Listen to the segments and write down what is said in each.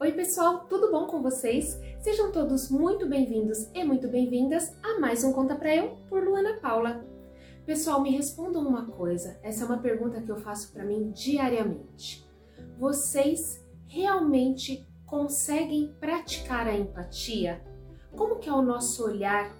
Oi, pessoal, tudo bom com vocês? Sejam todos muito bem-vindos e muito bem-vindas a mais um Conta Pra Eu por Luana Paula. Pessoal, me respondam uma coisa, essa é uma pergunta que eu faço para mim diariamente. Vocês realmente conseguem praticar a empatia? Como que é o nosso olhar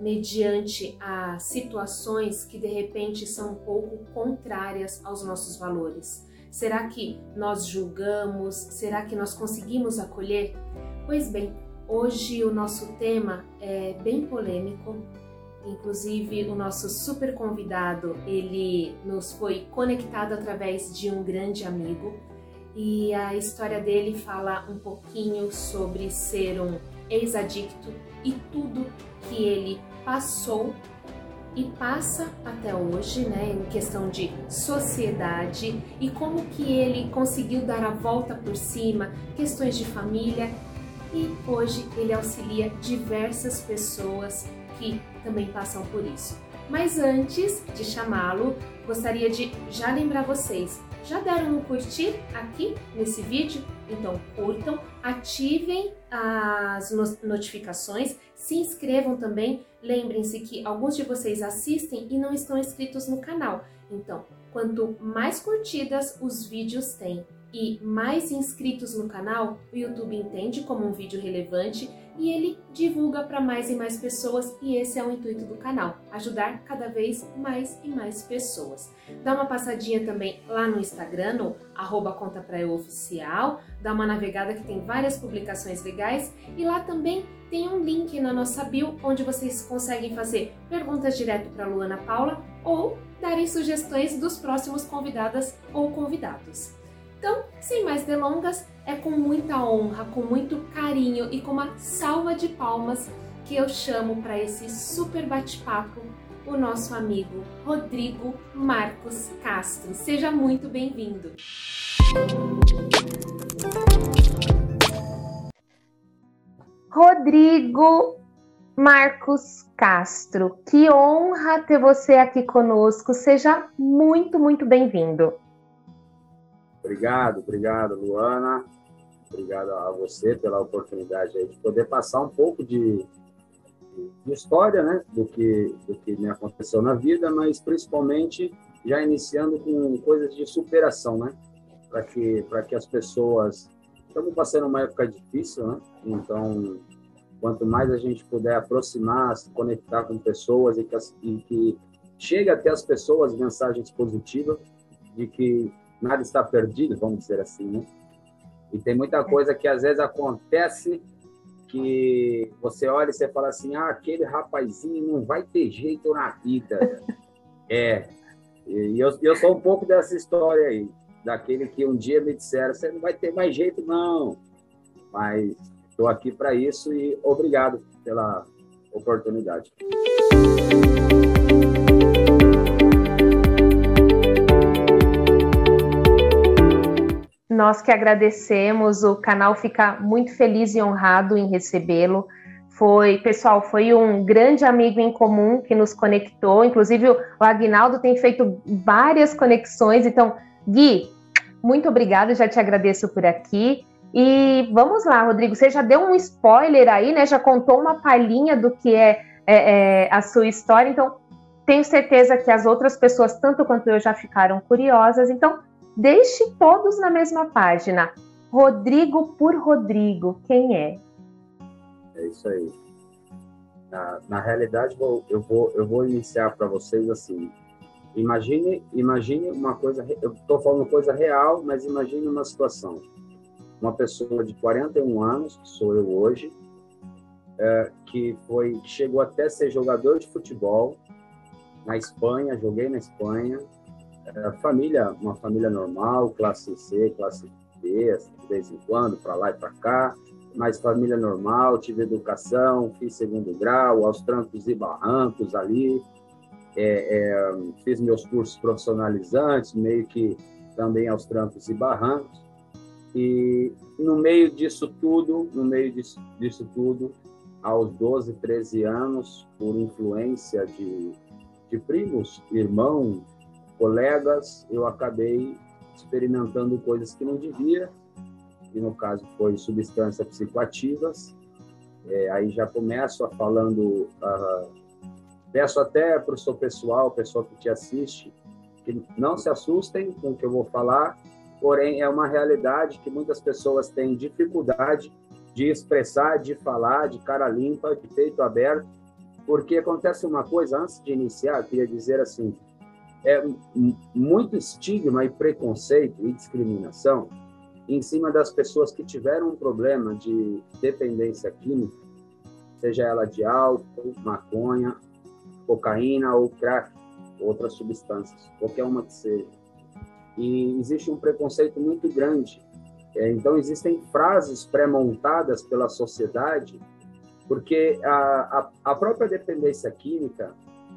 mediante a situações que de repente são um pouco contrárias aos nossos valores? Será que nós julgamos? Será que nós conseguimos acolher? Pois bem, hoje o nosso tema é bem polêmico. Inclusive, o nosso super convidado, ele nos foi conectado através de um grande amigo. E a história dele fala um pouquinho sobre ser um ex-adicto e tudo que ele passou e passa até hoje, né, em questão de sociedade e como que ele conseguiu dar a volta por cima, questões de família e hoje ele auxilia diversas pessoas que também passam por isso. Mas antes de chamá-lo, gostaria de já lembrar vocês, já deram um curtir aqui nesse vídeo? Então curtam, ativem as notificações, se inscrevam também. Lembrem-se que alguns de vocês assistem e não estão inscritos no canal. Então, quanto mais curtidas os vídeos têm e mais inscritos no canal, o YouTube entende como um vídeo relevante e ele divulga para mais e mais pessoas e esse é o intuito do canal, ajudar cada vez mais e mais pessoas. Dá uma passadinha também lá no Instagram, no arroba conta pra eu oficial, dá uma navegada que tem várias publicações legais e lá também tem um link na nossa bio onde vocês conseguem fazer perguntas direto para Luana Paula ou darem sugestões dos próximos convidadas ou convidados. Então, sem mais delongas, é com muita honra, com muito carinho e com uma salva de palmas que eu chamo para esse super bate-papo o nosso amigo Rodrigo Marcos Castro. Seja muito bem-vindo. Rodrigo Marcos Castro, que honra ter você aqui conosco. Seja muito, muito bem-vindo. Obrigado, obrigado, Luana. Obrigado a você pela oportunidade de poder passar um pouco de, de história, né, do que do que me aconteceu na vida, mas principalmente já iniciando com coisas de superação, né, para que para que as pessoas estamos passando uma época difícil, né? Então, quanto mais a gente puder aproximar, se conectar com pessoas e que, e que chegue até as pessoas mensagens positivas de que nada está perdido, vamos dizer assim, né? E tem muita coisa que às vezes acontece que você olha e você fala assim, ah, aquele rapazinho não vai ter jeito na vida. é, e eu, eu sou um pouco dessa história aí, daquele que um dia me disseram, você não vai ter mais jeito não. Mas estou aqui para isso e obrigado pela oportunidade. Nós que agradecemos, o canal fica muito feliz e honrado em recebê-lo. Foi, pessoal, foi um grande amigo em comum que nos conectou. Inclusive, o Agnaldo tem feito várias conexões. Então, Gui, muito obrigado, já te agradeço por aqui. E vamos lá, Rodrigo, você já deu um spoiler aí, né? Já contou uma palhinha do que é, é, é a sua história. Então, tenho certeza que as outras pessoas, tanto quanto eu, já ficaram curiosas. Então, Deixe todos na mesma página. Rodrigo por Rodrigo, quem é? É isso aí. Na, na realidade, eu, vou, eu vou iniciar para vocês assim. Imagine, imagine uma coisa, eu estou falando coisa real, mas imagine uma situação. Uma pessoa de 41 anos, que sou eu hoje, é, que foi chegou até ser jogador de futebol na Espanha, joguei na Espanha, é, família, uma família normal, classe C, classe B, assim, de vez em quando, para lá e para cá, mas família normal, tive educação, fiz segundo grau, aos trancos e barrancos ali, é, é, fiz meus cursos profissionalizantes, meio que também aos trancos e barrancos, e no meio disso tudo, no meio disso, disso tudo, aos 12, 13 anos, por influência de, de primos, irmãos, colegas, eu acabei experimentando coisas que não devia que no caso foi substâncias psicoativas. É, aí já começo a falando, uh, peço até para o seu pessoal, o pessoal que te assiste, que não se assustem com o que eu vou falar, porém é uma realidade que muitas pessoas têm dificuldade de expressar, de falar, de cara limpa, de peito aberto, porque acontece uma coisa, antes de iniciar, queria dizer assim, é muito estigma e preconceito e discriminação em cima das pessoas que tiveram um problema de dependência química, seja ela de álcool, maconha, cocaína ou crack, outras substâncias, qualquer uma que seja. E existe um preconceito muito grande. É, então, existem frases pré-montadas pela sociedade, porque a, a, a própria dependência química,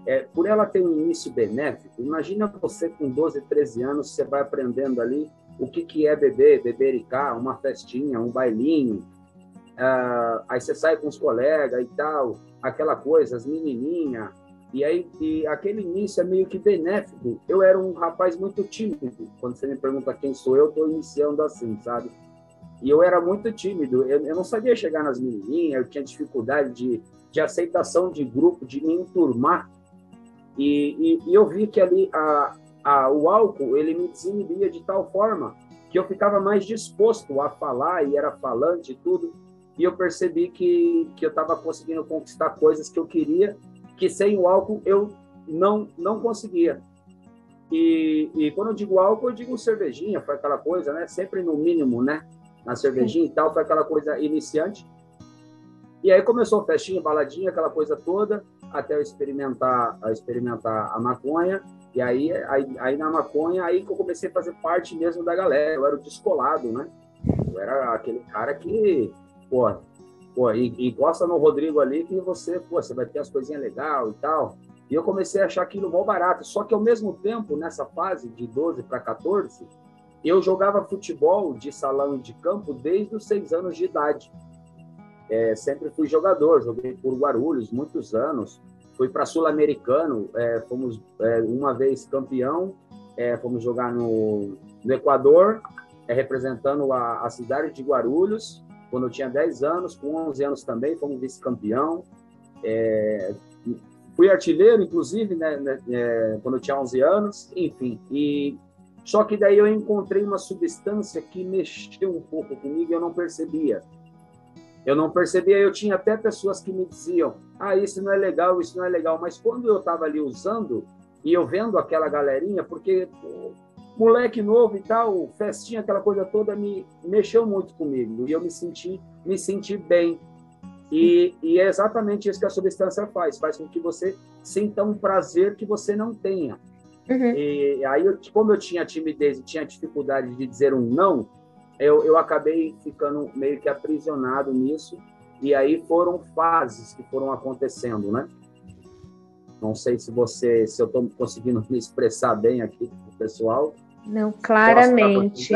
é, por ela ter um início benéfico, imagina você com 12, 13 anos, você vai aprendendo ali o que, que é beber, bebericar, uma festinha, um bailinho, uh, aí você sai com os colegas e tal, aquela coisa, as menininhas, e aí e aquele início é meio que benéfico. Eu era um rapaz muito tímido, quando você me pergunta quem sou eu, estou iniciando assim, sabe? E eu era muito tímido, eu, eu não sabia chegar nas menininhas, eu tinha dificuldade de, de aceitação de grupo, de me enturmar, e, e, e eu vi que ali a, a, o álcool ele me desinibia de tal forma que eu ficava mais disposto a falar e era falante e tudo. E eu percebi que, que eu estava conseguindo conquistar coisas que eu queria, que sem o álcool eu não, não conseguia. E, e quando eu digo álcool, eu digo cervejinha, foi aquela coisa, né? Sempre no mínimo, né? Na cervejinha Sim. e tal, foi aquela coisa iniciante. E aí começou festinha, baladinha, aquela coisa toda, até eu experimentar, experimentar a maconha. E aí, aí, aí, na maconha, aí que eu comecei a fazer parte mesmo da galera. Eu era o descolado, né? Eu era aquele cara que, pô, pô e, e gosta no Rodrigo ali que você, pô, você vai ter as coisinhas legais e tal. E eu comecei a achar aquilo mó barato. Só que ao mesmo tempo, nessa fase de 12 para 14, eu jogava futebol de salão e de campo desde os seis anos de idade. É, sempre fui jogador, joguei por Guarulhos muitos anos, fui para Sul-Americano, é, fomos é, uma vez campeão, é, fomos jogar no, no Equador, é, representando a, a, cidade de Guarulhos, quando eu tinha 10 anos, com 11 anos também, fomos vice-campeão. É, fui artilheiro, inclusive, né, né, é, quando eu tinha 11 anos, enfim. E só que daí eu encontrei uma substância que mexeu um pouco comigo e eu não percebia. Eu não percebia, eu tinha até pessoas que me diziam: ah, isso não é legal, isso não é legal. Mas quando eu estava ali usando e eu vendo aquela galerinha, porque moleque novo e tal, festinha, aquela coisa toda, me mexeu muito comigo e eu me senti, me senti bem. E, e é exatamente isso que a substância faz, faz com que você sinta um prazer que você não tenha. Uhum. E aí, eu, como eu tinha timidez e tinha dificuldade de dizer um não, eu, eu acabei ficando meio que aprisionado nisso, e aí foram fases que foram acontecendo, né? Não sei se você, se eu estou conseguindo me expressar bem aqui pessoal. Não, claramente.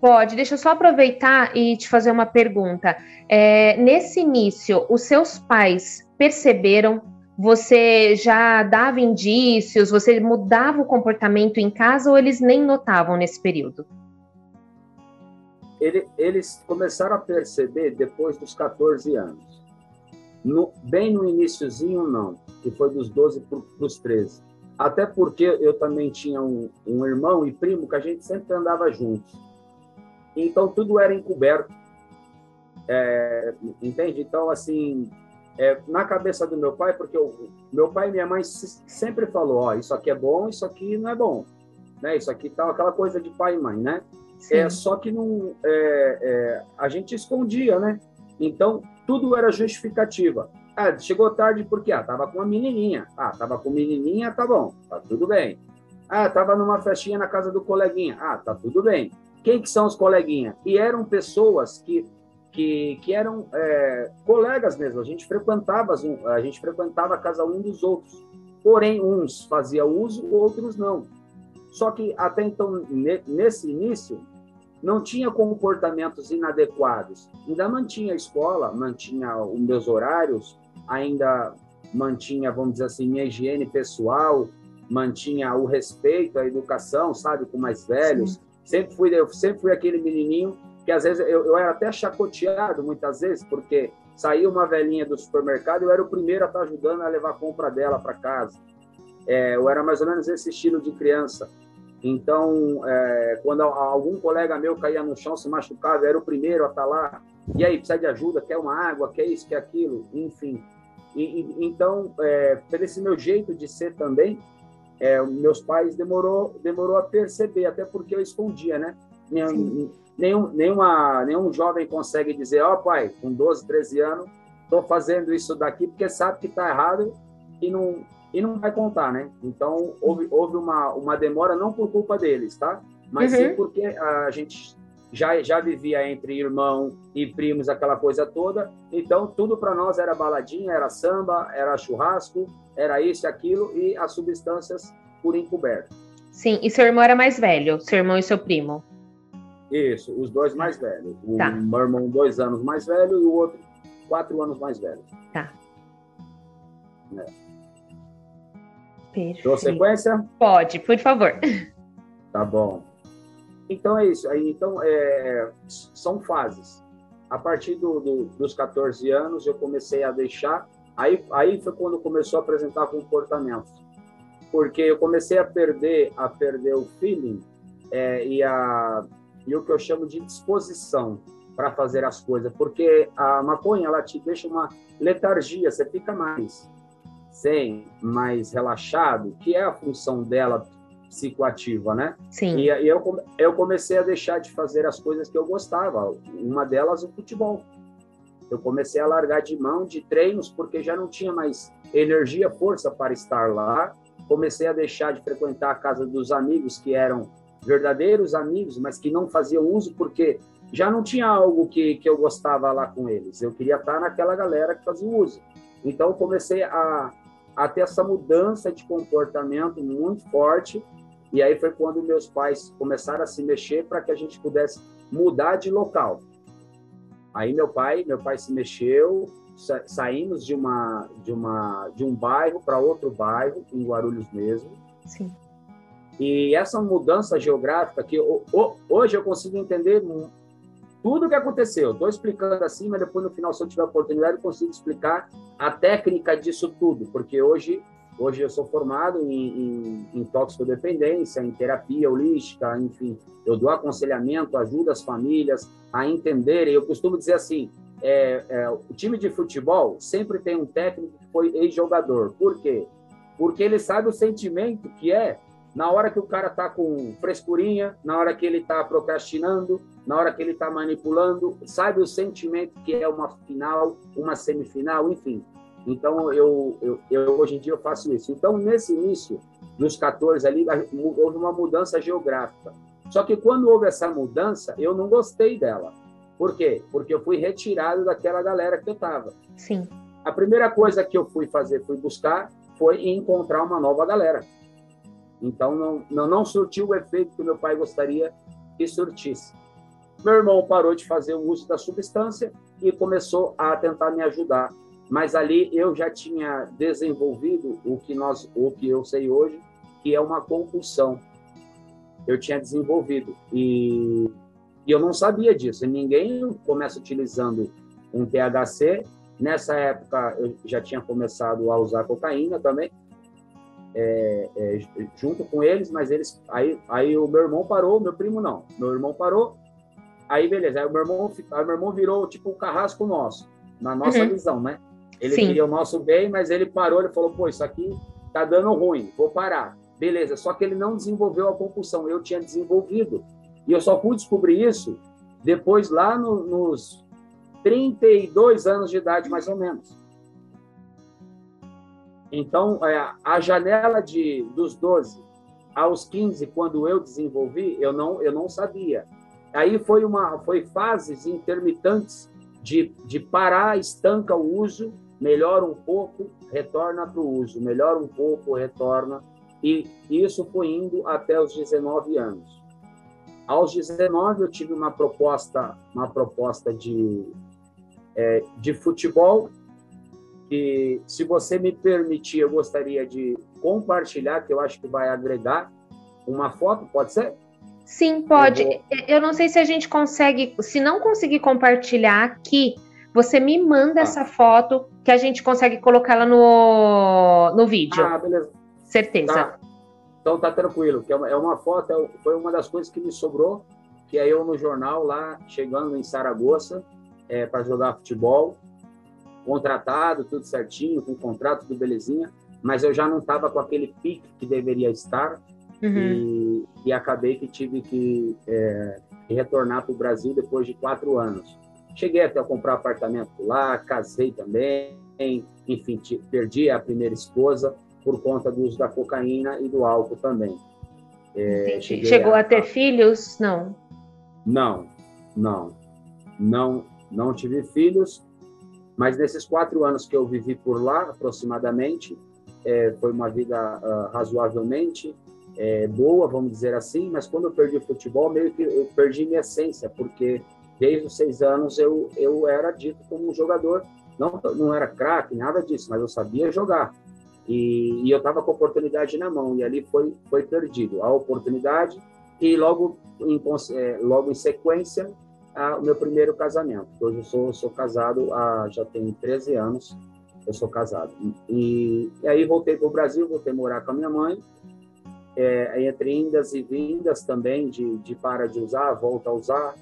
Pode, deixa eu só aproveitar e te fazer uma pergunta. É, nesse início, os seus pais perceberam? Você já dava indícios? Você mudava o comportamento em casa ou eles nem notavam nesse período? ele, eles começaram a perceber depois dos 14 anos. No, bem no iníciozinho, não, que foi dos 12 para os 13. Até porque eu também tinha um, um irmão e primo que a gente sempre andava juntos. Então, tudo era encoberto. É, entende? Então, assim, é, na cabeça do meu pai, porque o meu pai e minha mãe sempre falou, ó, isso aqui é bom, isso aqui não é bom, né? Isso aqui tá aquela coisa de pai e mãe, né? É, só que não, é, é, a gente escondia, né? Então, tudo era justificativa. Ah, chegou tarde porque ah, tava com uma menininha. Ah, tava com menininha, tá bom, tá tudo bem. Ah, tava numa festinha na casa do coleguinha. Ah, tá tudo bem. Quem que são os coleguinhas? E eram pessoas que que, que eram é, colegas mesmo. A gente frequentava a gente frequentava a casa um dos outros. Porém, uns fazia uso, outros não. Só que até então, nesse início, não tinha comportamentos inadequados. Ainda mantinha a escola, mantinha os meus horários, ainda mantinha, vamos dizer assim, minha higiene pessoal, mantinha o respeito à educação, sabe, com mais velhos. Sim. Sempre fui, eu sempre fui aquele menininho que às vezes eu, eu era até chacoteado muitas vezes, porque saía uma velhinha do supermercado eu era o primeiro a estar ajudando a levar a compra dela para casa. É, eu era mais ou menos esse estilo de criança. Então, é, quando algum colega meu caía no chão, se machucava, eu era o primeiro a estar lá. E aí, precisa de ajuda? Quer uma água? Quer isso? Quer aquilo? Enfim. E, e, então, é, pelo esse meu jeito de ser também, é, meus pais demorou demorou a perceber, até porque eu escondia, né? Nenhum, nenhum, nenhuma, nenhum jovem consegue dizer, ó oh, pai, com 12, 13 anos, estou fazendo isso daqui porque sabe que está errado e não, e não vai contar, né? Então, houve, houve uma, uma demora, não por culpa deles, tá? Mas uhum. sim porque a gente já, já vivia entre irmão e primos, aquela coisa toda. Então, tudo para nós era baladinha, era samba, era churrasco, era isso e aquilo, e as substâncias por encoberto. Sim, e seu irmão era mais velho, seu irmão e seu primo? Isso, os dois mais velhos. O tá. meu irmão, dois anos mais velho, e o outro, quatro anos mais velho. Tá. É. Perfeito. Dou sequência? Pode, por favor. Tá bom. Então é isso. Então, é, são fases. A partir do, do, dos 14 anos, eu comecei a deixar. Aí, aí foi quando começou a apresentar comportamentos. Porque eu comecei a perder, a perder o feeling é, e, a, e o que eu chamo de disposição para fazer as coisas. Porque a maconha, ela te deixa uma letargia, você fica mais zen, mais relaxado, que é a função dela psicoativa, né? Sim. E, e eu, eu comecei a deixar de fazer as coisas que eu gostava. Uma delas, o futebol. Eu comecei a largar de mão de treinos porque já não tinha mais energia, força para estar lá. Comecei a deixar de frequentar a casa dos amigos que eram verdadeiros amigos, mas que não faziam uso porque já não tinha algo que, que eu gostava lá com eles. Eu queria estar naquela galera que fazia uso. Então, comecei a, a ter essa mudança de comportamento muito forte. E aí foi quando meus pais começaram a se mexer para que a gente pudesse mudar de local. Aí meu pai, meu pai se mexeu, sa saímos de uma de uma de um bairro para outro bairro, em Guarulhos mesmo. Sim. E essa mudança geográfica que hoje eu consigo entender tudo o que aconteceu. Estou explicando assim, mas depois no final, se eu tiver oportunidade, eu consigo explicar a técnica disso tudo, porque hoje, hoje eu sou formado em, em, em toxicodependência, em terapia holística, enfim, eu dou aconselhamento, ajudo as famílias a entenderem. Eu costumo dizer assim: é, é, o time de futebol sempre tem um técnico que foi ex-jogador. Por quê? Porque ele sabe o sentimento que é na hora que o cara está com frescurinha, na hora que ele está procrastinando, na hora que ele está manipulando, sabe o sentimento que é uma final, uma semifinal, enfim. Então, eu, eu, eu, hoje em dia eu faço isso. Então, nesse início, dos 14 ali, houve uma mudança geográfica. Só que quando houve essa mudança, eu não gostei dela. Por quê? Porque eu fui retirado daquela galera que eu estava. Sim. A primeira coisa que eu fui fazer, fui buscar, foi encontrar uma nova galera. Então, não, não, não surtiu o efeito que meu pai gostaria que surtisse. Meu irmão parou de fazer o uso da substância e começou a tentar me ajudar. Mas ali eu já tinha desenvolvido o que nós, o que eu sei hoje, que é uma compulsão. Eu tinha desenvolvido e, e eu não sabia disso. Ninguém começa utilizando um THC. Nessa época eu já tinha começado a usar cocaína também é, é, junto com eles, mas eles aí, aí o meu irmão parou, meu primo não. Meu irmão parou, aí beleza. Aí o meu irmão, aí meu irmão virou tipo o carrasco nosso, na nossa uhum. visão, né? Ele Sim. queria o nosso bem, mas ele parou, ele falou: pô, isso aqui tá dando ruim, vou parar. Beleza, só que ele não desenvolveu a compulsão, eu tinha desenvolvido. E eu só fui descobrir isso depois, lá no, nos 32 anos de idade, mais ou menos. Então, é, a janela de dos 12 aos 15, quando eu desenvolvi, eu não eu não sabia. Aí foi uma foi fases intermitentes de, de parar, estanca o uso, melhora um pouco, retorna para o uso, melhora um pouco, retorna. E isso foi indo até os 19 anos. Aos 19 eu tive uma proposta, uma proposta de, é, de futebol que, se você me permitir, eu gostaria de compartilhar, que eu acho que vai agregar uma foto, pode ser? Sim, pode. Eu, vou... eu, não sei se a gente consegue, se não conseguir compartilhar aqui, você me manda ah. essa foto que a gente consegue colocá-la no, no vídeo. Ah, beleza. Certeza. Tá. Então tá tranquilo, que é uma, é uma foto, é, foi uma das coisas que me sobrou, que é eu no jornal lá, chegando em Saragoça, é, para jogar futebol, contratado, tudo certinho, com contrato, tudo belezinha, mas eu já não estava com aquele pique que deveria estar, uhum. e, e, acabei que tive que é, retornar para o Brasil depois de quatro anos. Cheguei até a comprar apartamento lá, casei também, enfim, perdi a primeira esposa por conta do uso da cocaína e do álcool também. É, Chegou a, a ter filhos? Não. Não, não, não, não tive filhos. Mas nesses quatro anos que eu vivi por lá, aproximadamente, é, foi uma vida uh, razoavelmente é, boa, vamos dizer assim. Mas quando eu perdi o futebol, meio que eu perdi minha essência, porque desde os seis anos eu, eu era dito como um jogador, não, não era craque, nada disso, mas eu sabia jogar. E, e eu estava com a oportunidade na mão, e ali foi, foi perdido a oportunidade, e logo em, é, logo em sequência, a, o meu primeiro casamento. Hoje eu sou, sou casado há, já tem 13 anos, eu sou casado. E, e aí voltei para o Brasil, voltei morar com a minha mãe, é, entre indas e vindas também, de, de para de usar, volta a usar,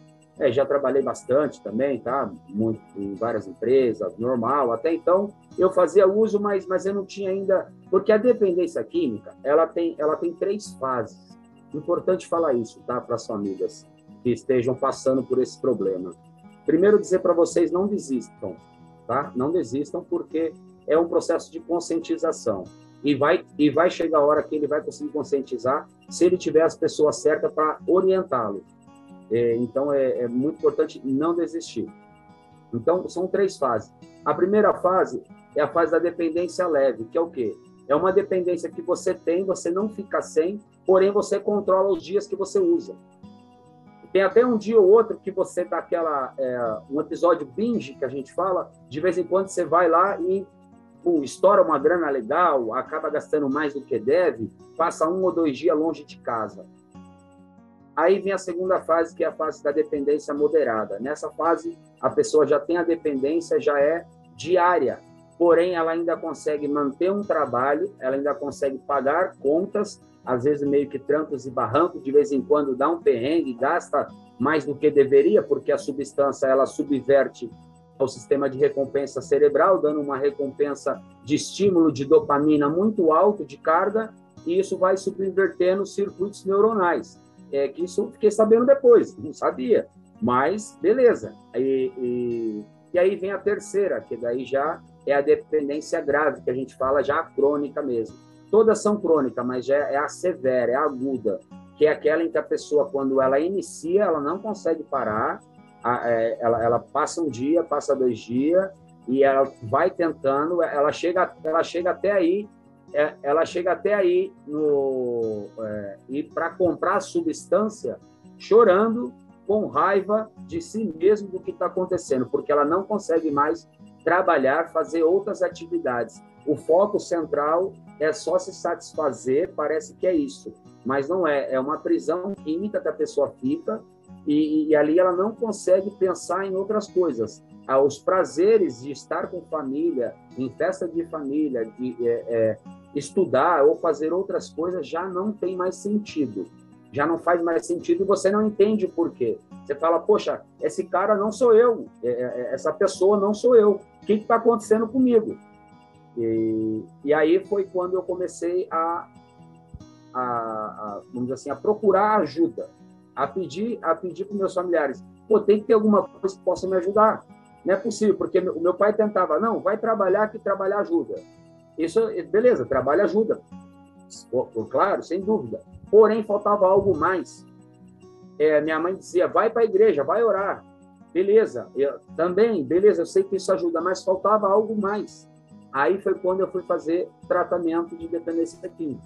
é, já trabalhei bastante também, tá? Muito em várias empresas, normal. Até então eu fazia uso, mas, mas eu não tinha ainda, porque a dependência química ela tem ela tem três fases. Importante falar isso, tá? Para as famílias que estejam passando por esse problema. Primeiro dizer para vocês não desistam, tá? Não desistam porque é um processo de conscientização e vai e vai chegar a hora que ele vai conseguir conscientizar se ele tiver as pessoas certas para orientá-lo. É, então, é, é muito importante não desistir. Então, são três fases. A primeira fase é a fase da dependência leve, que é o quê? É uma dependência que você tem, você não fica sem, porém você controla os dias que você usa. Tem até um dia ou outro que você dá aquela é, um episódio binge que a gente fala, de vez em quando você vai lá e pum, estoura uma grana legal, acaba gastando mais do que deve, passa um ou dois dias longe de casa. Aí vem a segunda fase, que é a fase da dependência moderada. Nessa fase, a pessoa já tem a dependência, já é diária, porém ela ainda consegue manter um trabalho, ela ainda consegue pagar contas, às vezes meio que trancos e barrancos, de vez em quando dá um perrengue, gasta mais do que deveria, porque a substância ela subverte o sistema de recompensa cerebral, dando uma recompensa de estímulo de dopamina muito alto de carga, e isso vai subvertendo circuitos neuronais é que isso fiquei sabendo depois, não sabia, mas beleza. E, e, e, aí vem a terceira, que daí já é a dependência grave, que a gente fala já crônica mesmo. Todas são crônicas, mas já é a severa, é a aguda, que é aquela em que a pessoa, quando ela inicia, ela não consegue parar, é, ela, ela passa um dia, passa dois dias, e ela vai tentando, ela chega, ela chega até aí é, ela chega até aí no, é, e para comprar substância chorando com raiva de si mesmo do que está acontecendo, porque ela não consegue mais trabalhar, fazer outras atividades. O foco central é só se satisfazer, parece que é isso, mas não é. É uma prisão química que a pessoa fica e, e ali ela não consegue pensar em outras coisas. Ah, os prazeres de estar com família, em festa de família, de é, é, estudar ou fazer outras coisas já não tem mais sentido. Já não faz mais sentido e você não entende o porquê. Você fala, poxa, esse cara não sou eu, é, é, é, essa pessoa não sou eu. O que está acontecendo comigo? E, e, aí foi quando eu comecei a, a, a, vamos dizer assim, a procurar ajuda, a pedir, a pedir para meus familiares, pô, tem que ter alguma coisa que possa me ajudar. Não é possível, porque o meu pai tentava, não, vai trabalhar que trabalhar ajuda. Isso, beleza, trabalho ajuda. Claro, sem dúvida. Porém, faltava algo mais. É, minha mãe dizia, vai para a igreja, vai orar. Beleza, eu, também, beleza, eu sei que isso ajuda, mas faltava algo mais. Aí foi quando eu fui fazer tratamento de dependência química.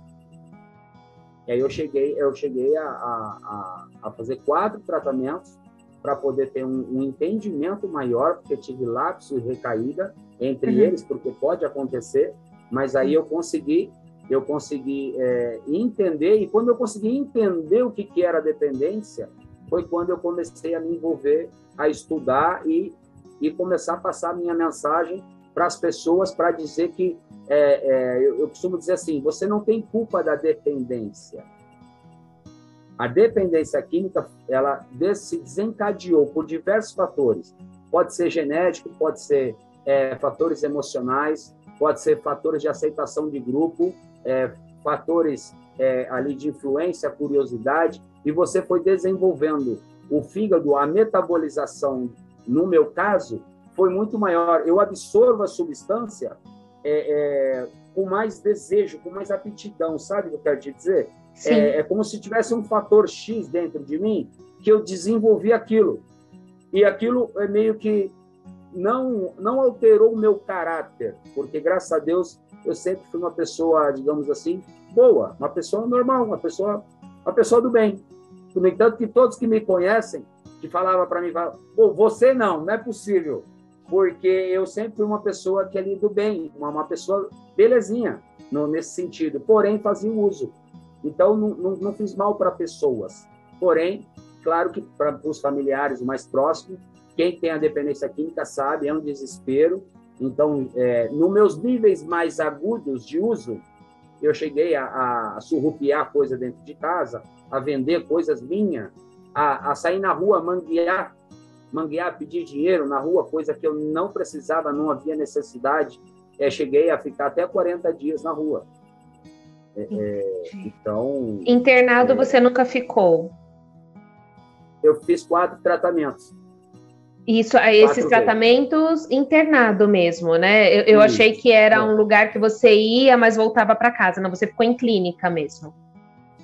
E aí eu cheguei, eu cheguei a, a, a fazer quatro tratamentos para poder ter um, um, entendimento maior, porque tive lapso e recaída entre uhum. eles, porque pode acontecer, mas aí eu consegui eu consegui é, entender, e quando eu consegui entender o que, que era dependência, foi quando eu comecei a me envolver, a estudar e, e começar a passar a minha mensagem para as pessoas para dizer que, é, é, eu, eu costumo dizer assim, você não tem culpa da dependência. A dependência química, ela se desencadeou por diversos fatores. Pode ser genético, pode ser é, fatores emocionais, pode ser fatores de aceitação de grupo, é, fatores é, ali de influência, curiosidade, e você foi desenvolvendo o fígado, a metabolização, no meu caso, foi muito maior. Eu absorvo a substância é, é, com mais desejo, com mais aptidão, sabe o que eu quero te dizer? É, é, como se tivesse um fator X dentro de mim que eu desenvolvi aquilo. E aquilo é meio que não, não alterou o meu caráter, porque graças a Deus eu sempre fui uma pessoa, digamos assim, boa, uma pessoa normal, uma pessoa, uma pessoa do bem. No entanto, que todos que me conhecem, que falavam para mim, Pô, você não, não é possível, porque eu sempre fui uma pessoa que é ali do bem, uma, uma pessoa belezinha no, nesse sentido, porém fazia uso. Então, não, não, não fiz mal para pessoas, porém, claro que para os familiares mais próximos, quem tem a dependência química sabe, é um desespero. Então, é, nos meus níveis mais agudos de uso, eu cheguei a, a surrupiar coisa dentro de casa, a vender coisas minhas, a, a sair na rua, manguear, manguear, pedir dinheiro na rua, coisa que eu não precisava, não havia necessidade. É, cheguei a ficar até 40 dias na rua. É, é então. Internado é, você nunca ficou? Eu fiz quatro tratamentos. Isso, esses tratamentos internado mesmo, né? Eu, eu achei que era um lugar que você ia, mas voltava para casa, não? Você ficou em clínica mesmo.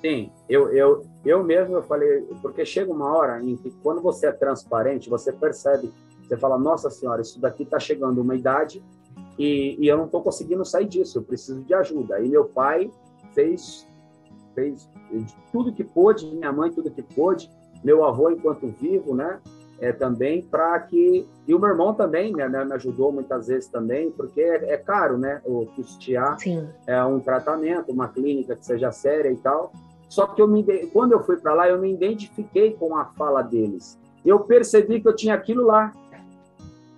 Sim, eu, eu, eu mesmo eu falei, porque chega uma hora em que quando você é transparente, você percebe, você fala, nossa senhora, isso daqui está chegando uma idade e, e eu não estou conseguindo sair disso, eu preciso de ajuda. Aí meu pai fez, fez tudo que pôde, minha mãe tudo que pôde, meu avô enquanto vivo, né? é, também para que e o meu irmão também né, me ajudou muitas vezes também porque é, é caro né o custear Sim. é um tratamento uma clínica que seja séria e tal só que eu me quando eu fui para lá eu me identifiquei com a fala deles. Eu percebi que eu tinha aquilo lá.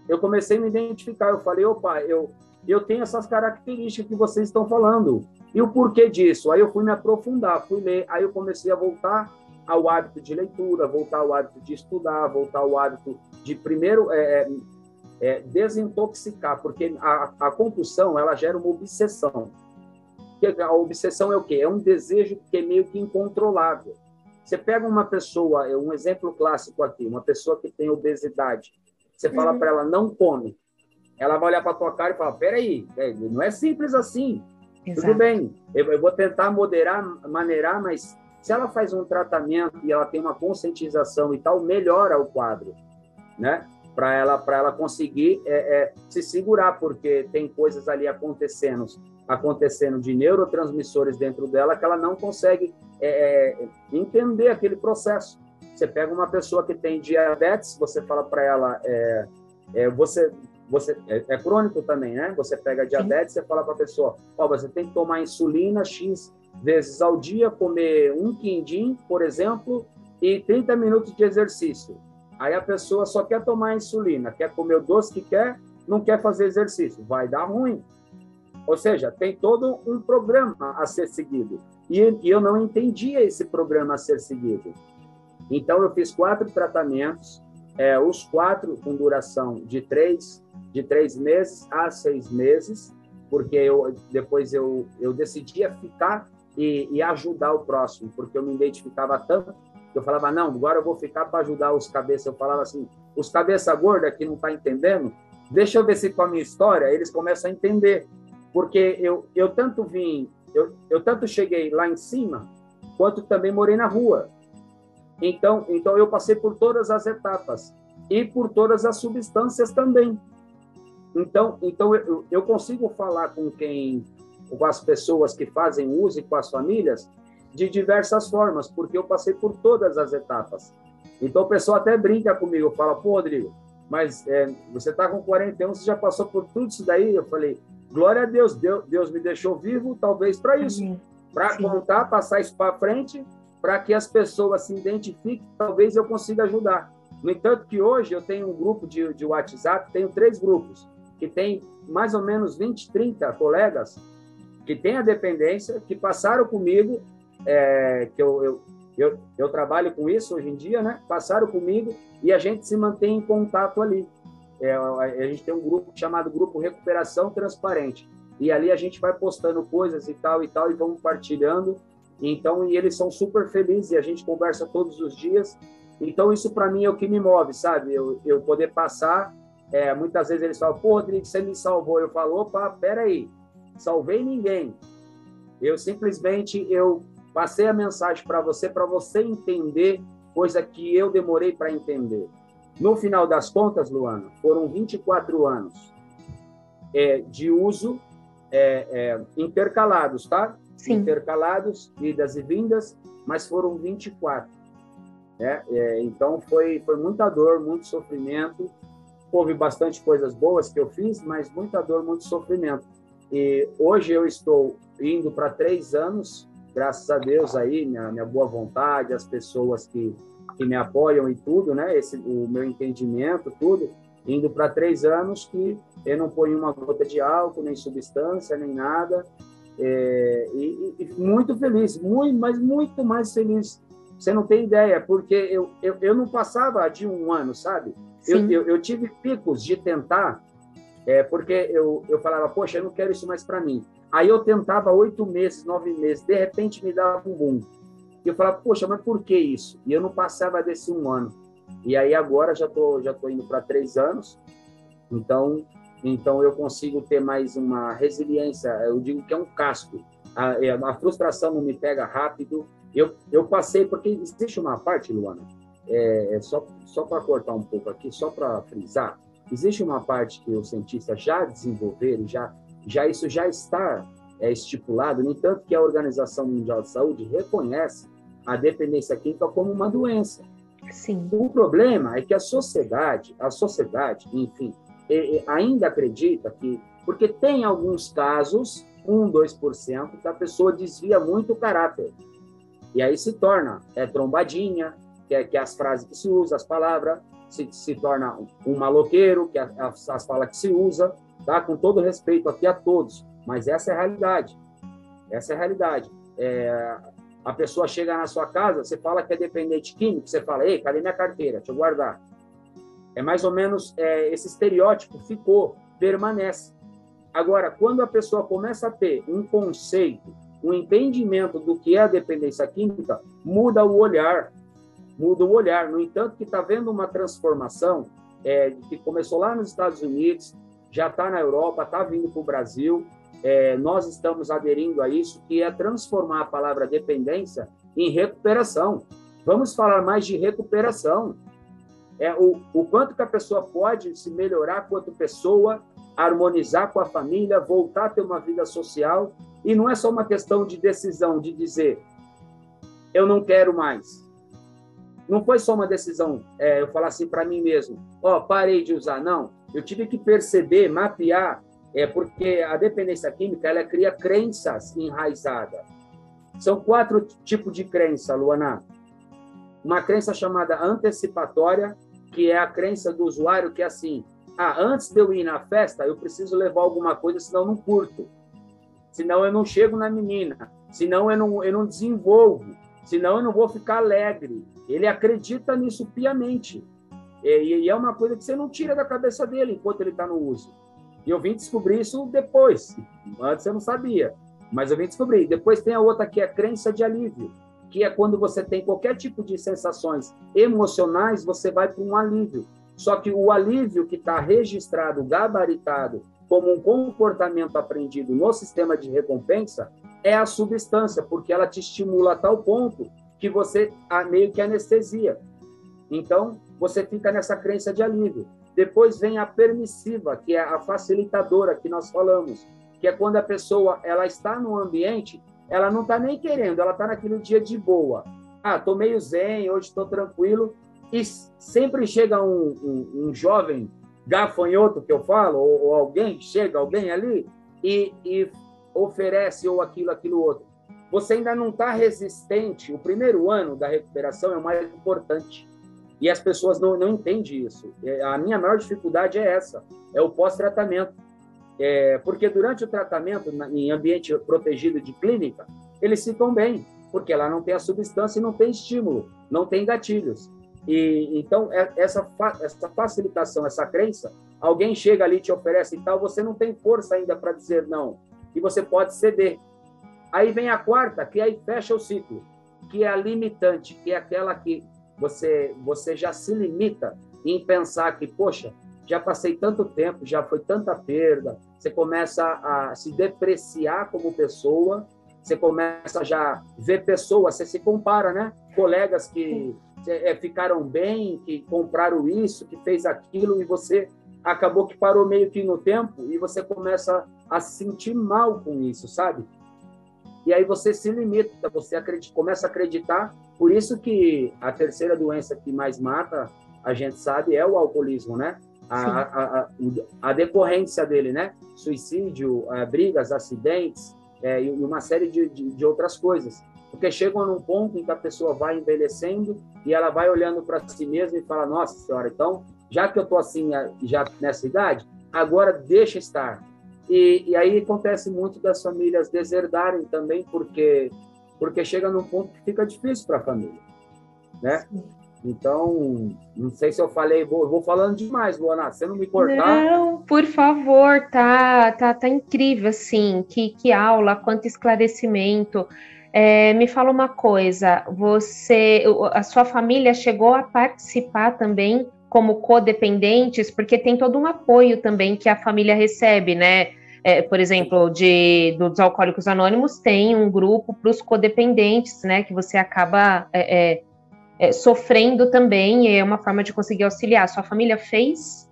Eu comecei a me identificar. Eu falei opa eu eu tenho essas características que vocês estão falando. E o porquê disso? Aí eu fui me aprofundar fui ler. Aí eu comecei a voltar ao hábito de leitura, voltar ao hábito de estudar, voltar ao hábito de primeiro é, é, é, desintoxicar, porque a, a compulsão ela gera uma obsessão. A obsessão é o quê? É um desejo que é meio que incontrolável. Você pega uma pessoa, é um exemplo clássico aqui, uma pessoa que tem obesidade, você fala uhum. para ela não come, ela vai olhar para tua cara e fala, peraí, é, não é simples assim. Exato. Tudo bem, eu, eu vou tentar moderar, maneirar, mas se ela faz um tratamento e ela tem uma conscientização e tal, melhora o quadro, né? Para ela, para ela conseguir é, é, se segurar, porque tem coisas ali acontecendo, acontecendo de neurotransmissores dentro dela que ela não consegue é, é entender aquele processo. Você pega uma pessoa que tem diabetes, você fala para ela, é, é, você você é, é, crônico também, né? Você pega diabetes, Sim. você fala para a pessoa, ó, oh, você tem que tomar insulina X vezes ao dia, comer um quindim, por exemplo, e 30 minutos de exercício. Aí a pessoa só quer tomar insulina, quer comer o doce que quer, não quer fazer exercício. Vai dar ruim. Ou seja, tem todo um programa a ser seguido. E, eu não entendia esse programa a ser seguido. Então, eu fiz quatro tratamentos, é, os quatro com duração de três, de três meses a seis meses, porque eu, depois eu, eu decidia ficar e, e, ajudar o próximo, porque eu me identificava tanto que eu falava, não, agora eu vou ficar para ajudar os cabeças. Eu falava assim, os cabeça gorda que não tá entendendo, deixa eu ver se com a minha história eles começam a entender, porque eu, eu tanto vim, eu, eu tanto cheguei lá em cima, quanto também morei na rua. Então, então eu passei por todas as etapas e por todas as substâncias também. Então, então eu, eu consigo falar com quem com as pessoas que fazem uso e com as famílias de diversas formas, porque eu passei por todas as etapas. Então o pessoal até brinca comigo, fala, pô, Rodrigo, mas é, você está com 41, você já passou por tudo isso daí? Eu falei, glória a Deus, Deus, Deus me deixou vivo, talvez para isso, para contar, passar isso para frente, para que as pessoas se identifiquem, talvez eu consiga ajudar. No entanto, que hoje eu tenho um grupo de, de WhatsApp, tenho três grupos, que tem mais ou menos 20, 30 colegas que têm a dependência, que passaram comigo, é, que eu, eu, eu, eu, trabalho com isso hoje em dia, né? Passaram comigo e a gente se mantém em contato ali. É, a gente tem um grupo chamado Grupo Recuperação Transparente. E ali a gente vai postando coisas e tal e tal e vamos partilhando. Então, e eles são super felizes e a gente conversa todos os dias. Então, isso para mim é o que me move, sabe? Eu, eu poder passar. É, muitas vezes eles falam, pô, Rodrigo, você me salvou. Eu falo, opa, peraí, salvei ninguém. Eu simplesmente eu passei a mensagem para você, para você entender coisa que eu demorei para entender. No final das contas, Luana, foram 24 anos é, de uso é, é, intercalados, tá? Sim. Intercalados, idas e vindas, mas foram 24. Né? É, então, foi, foi muita dor, muito sofrimento. Houve bastante coisas boas que eu fiz, mas muita dor, muito sofrimento. E hoje eu estou indo para três anos, graças a Deus aí, minha, minha boa vontade, as pessoas que que me apoiam e tudo, né? Esse, o meu entendimento, tudo, indo para três anos que eu não ponho uma gota de álcool, nem substância, nem nada. É, e, e, muito feliz, muito, mas muito mais feliz. Você não tem ideia, porque eu, eu, eu não passava de um ano, sabe? Eu, eu, eu, tive picos de tentar, é, porque eu, eu falava, poxa, eu não quero isso mais para mim. Aí eu tentava oito meses, nove meses, de repente me dava um boom. E eu falava, poxa, mas por que isso? E eu não passava desse um ano. E aí agora já tô, já tô indo para três anos, então, então eu consigo ter mais uma resiliência. Eu digo que é um casco. A, é, a frustração não me pega rápido. Eu, eu passei, porque existe uma parte, Luana, é, é só, só para cortar um pouco aqui, só para frisar, existe uma parte que os cientistas já desenvolveram, já, já isso já está é, estipulado, no entanto que a Organização Mundial de Saúde reconhece a dependência química como uma doença. Sim. O problema é que a sociedade, a sociedade, enfim, é, é, ainda acredita que, porque tem alguns casos, 1, 2%, que a pessoa desvia muito o caráter. E aí se torna é, trombadinha, que é, que é as frases que se usa, as palavras, se, se torna um maloqueiro, que é as, as falas que se usa, tá? Com todo respeito aqui a todos, mas essa é a realidade. Essa é a realidade. É, a pessoa chega na sua casa, você fala que é dependente químico, você fala, ei, cadê minha carteira? Deixa eu guardar. É mais ou menos é, esse estereótipo ficou, permanece. Agora, quando a pessoa começa a ter um conceito, um entendimento do que é a dependência química, muda o olhar, muda o olhar. No entanto, que está vendo uma transformação é, que começou lá nos Estados Unidos, já está na Europa, está vindo para o Brasil, é, nós estamos aderindo a isso, que é transformar a palavra dependência em recuperação. Vamos falar mais de recuperação. É, o, o quanto que a pessoa pode se melhorar quanto pessoa, harmonizar com a família, voltar a ter uma vida social. E não é só uma questão de decisão, de dizer, eu não quero mais. Não foi só uma decisão, é, eu falar assim para mim mesmo, ó, oh, parei de usar. Não, eu tive que perceber, mapear é porque a dependência química ela cria crenças enraizadas. São quatro tipos de crença, Luana. Uma crença chamada antecipatória, que é a crença do usuário que é assim: ah, antes de eu ir na festa, eu preciso levar alguma coisa, senão eu não curto. Senão eu não chego na menina. Senão eu não, eu não desenvolvo. Senão eu não vou ficar alegre. Ele acredita nisso piamente. E, e é uma coisa que você não tira da cabeça dele enquanto ele está no uso. E eu vim descobrir isso depois. Antes eu não sabia, mas eu vim descobrir. Depois tem a outra que é a crença de alívio, que é quando você tem qualquer tipo de sensações emocionais, você vai para um alívio. Só que o alívio que está registrado, gabaritado, como um comportamento aprendido no sistema de recompensa, é a substância, porque ela te estimula a tal ponto que você meio que anestesia. Então, você fica nessa crença de alívio. Depois vem a permissiva, que é a facilitadora que nós falamos, que é quando a pessoa ela está no ambiente, ela não está nem querendo, ela está naquele dia de boa. Ah, estou meio zen, hoje estou tranquilo. E sempre chega um, um, um, jovem gafanhoto, que eu falo, ou, ou alguém, chega alguém ali, e, e oferece ou aquilo, aquilo outro. Você ainda não está resistente. O primeiro ano da recuperação é o mais importante. E as pessoas não, não entendem isso. É, a minha maior dificuldade é essa, é o pós-tratamento. É, porque durante o tratamento, em ambiente protegido de clínica, eles ficam bem, porque lá não tem a substância e não tem estímulo, não tem gatilhos. E então é, essa essa facilitação, essa crença, alguém chega ali te oferece e tal, você não tem força ainda para dizer não, e você pode ceder. Aí vem a quarta, que aí fecha o ciclo, que é a limitante, que é aquela que você, você já se limita em pensar que, poxa, já passei tanto tempo, já foi tanta perda, você começa a se depreciar como pessoa, você começa já a ver pessoas, você se compara, né? Colegas que é, ficaram bem, que compraram isso, que fez aquilo, e você acabou que parou meio que no tempo, e você começa a se sentir mal com isso, sabe? E aí você se limita, você acredita, começa a acreditar. Por isso que a terceira doença que mais mata, a gente sabe, é o alcoolismo, né? A, a, a, a, decorrência dele, né? Suicídio, eh, brigas, acidentes é, e uma série de, de, de, outras coisas. Porque chegam num ponto em que a pessoa vai envelhecendo e ela vai olhando para si mesma e fala: Nossa Senhora, então, já que eu estou assim, já nessa idade, agora deixa estar e, e aí acontece muito das famílias deserdarem também, porque porque chega num ponto que fica difícil para a família, né? Então, não sei se eu falei, vou, vou falando demais, Luana, você não me cortar? Não, por favor, tá, tá, tá incrível, assim, que, que aula, quanto esclarecimento. É, me fala uma coisa, você, a sua família chegou a participar também como codependentes, porque tem todo um apoio também que a família recebe, né? É, por exemplo, de, dos Alcoólicos Anônimos, tem um grupo para os codependentes, né? Que você acaba é, é, é, sofrendo também, é uma forma de conseguir auxiliar. Sua família fez?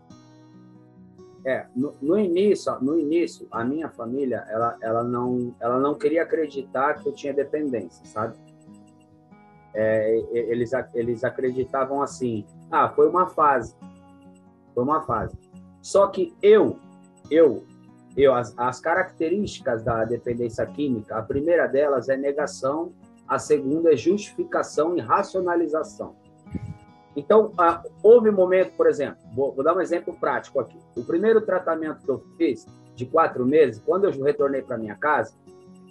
É, no, no, início, no início, a minha família, ela, ela, não, ela não queria acreditar que eu tinha dependência, sabe? É, eles, eles acreditavam assim, ah, foi uma fase, foi uma fase. Só que eu, eu, eu as, as características da dependência química, a primeira delas é negação, a segunda é justificação e racionalização. Então, ah, houve momento, por exemplo, vou, vou, dar um exemplo prático aqui. O primeiro tratamento que eu fiz, de quatro meses, quando eu retornei para minha casa,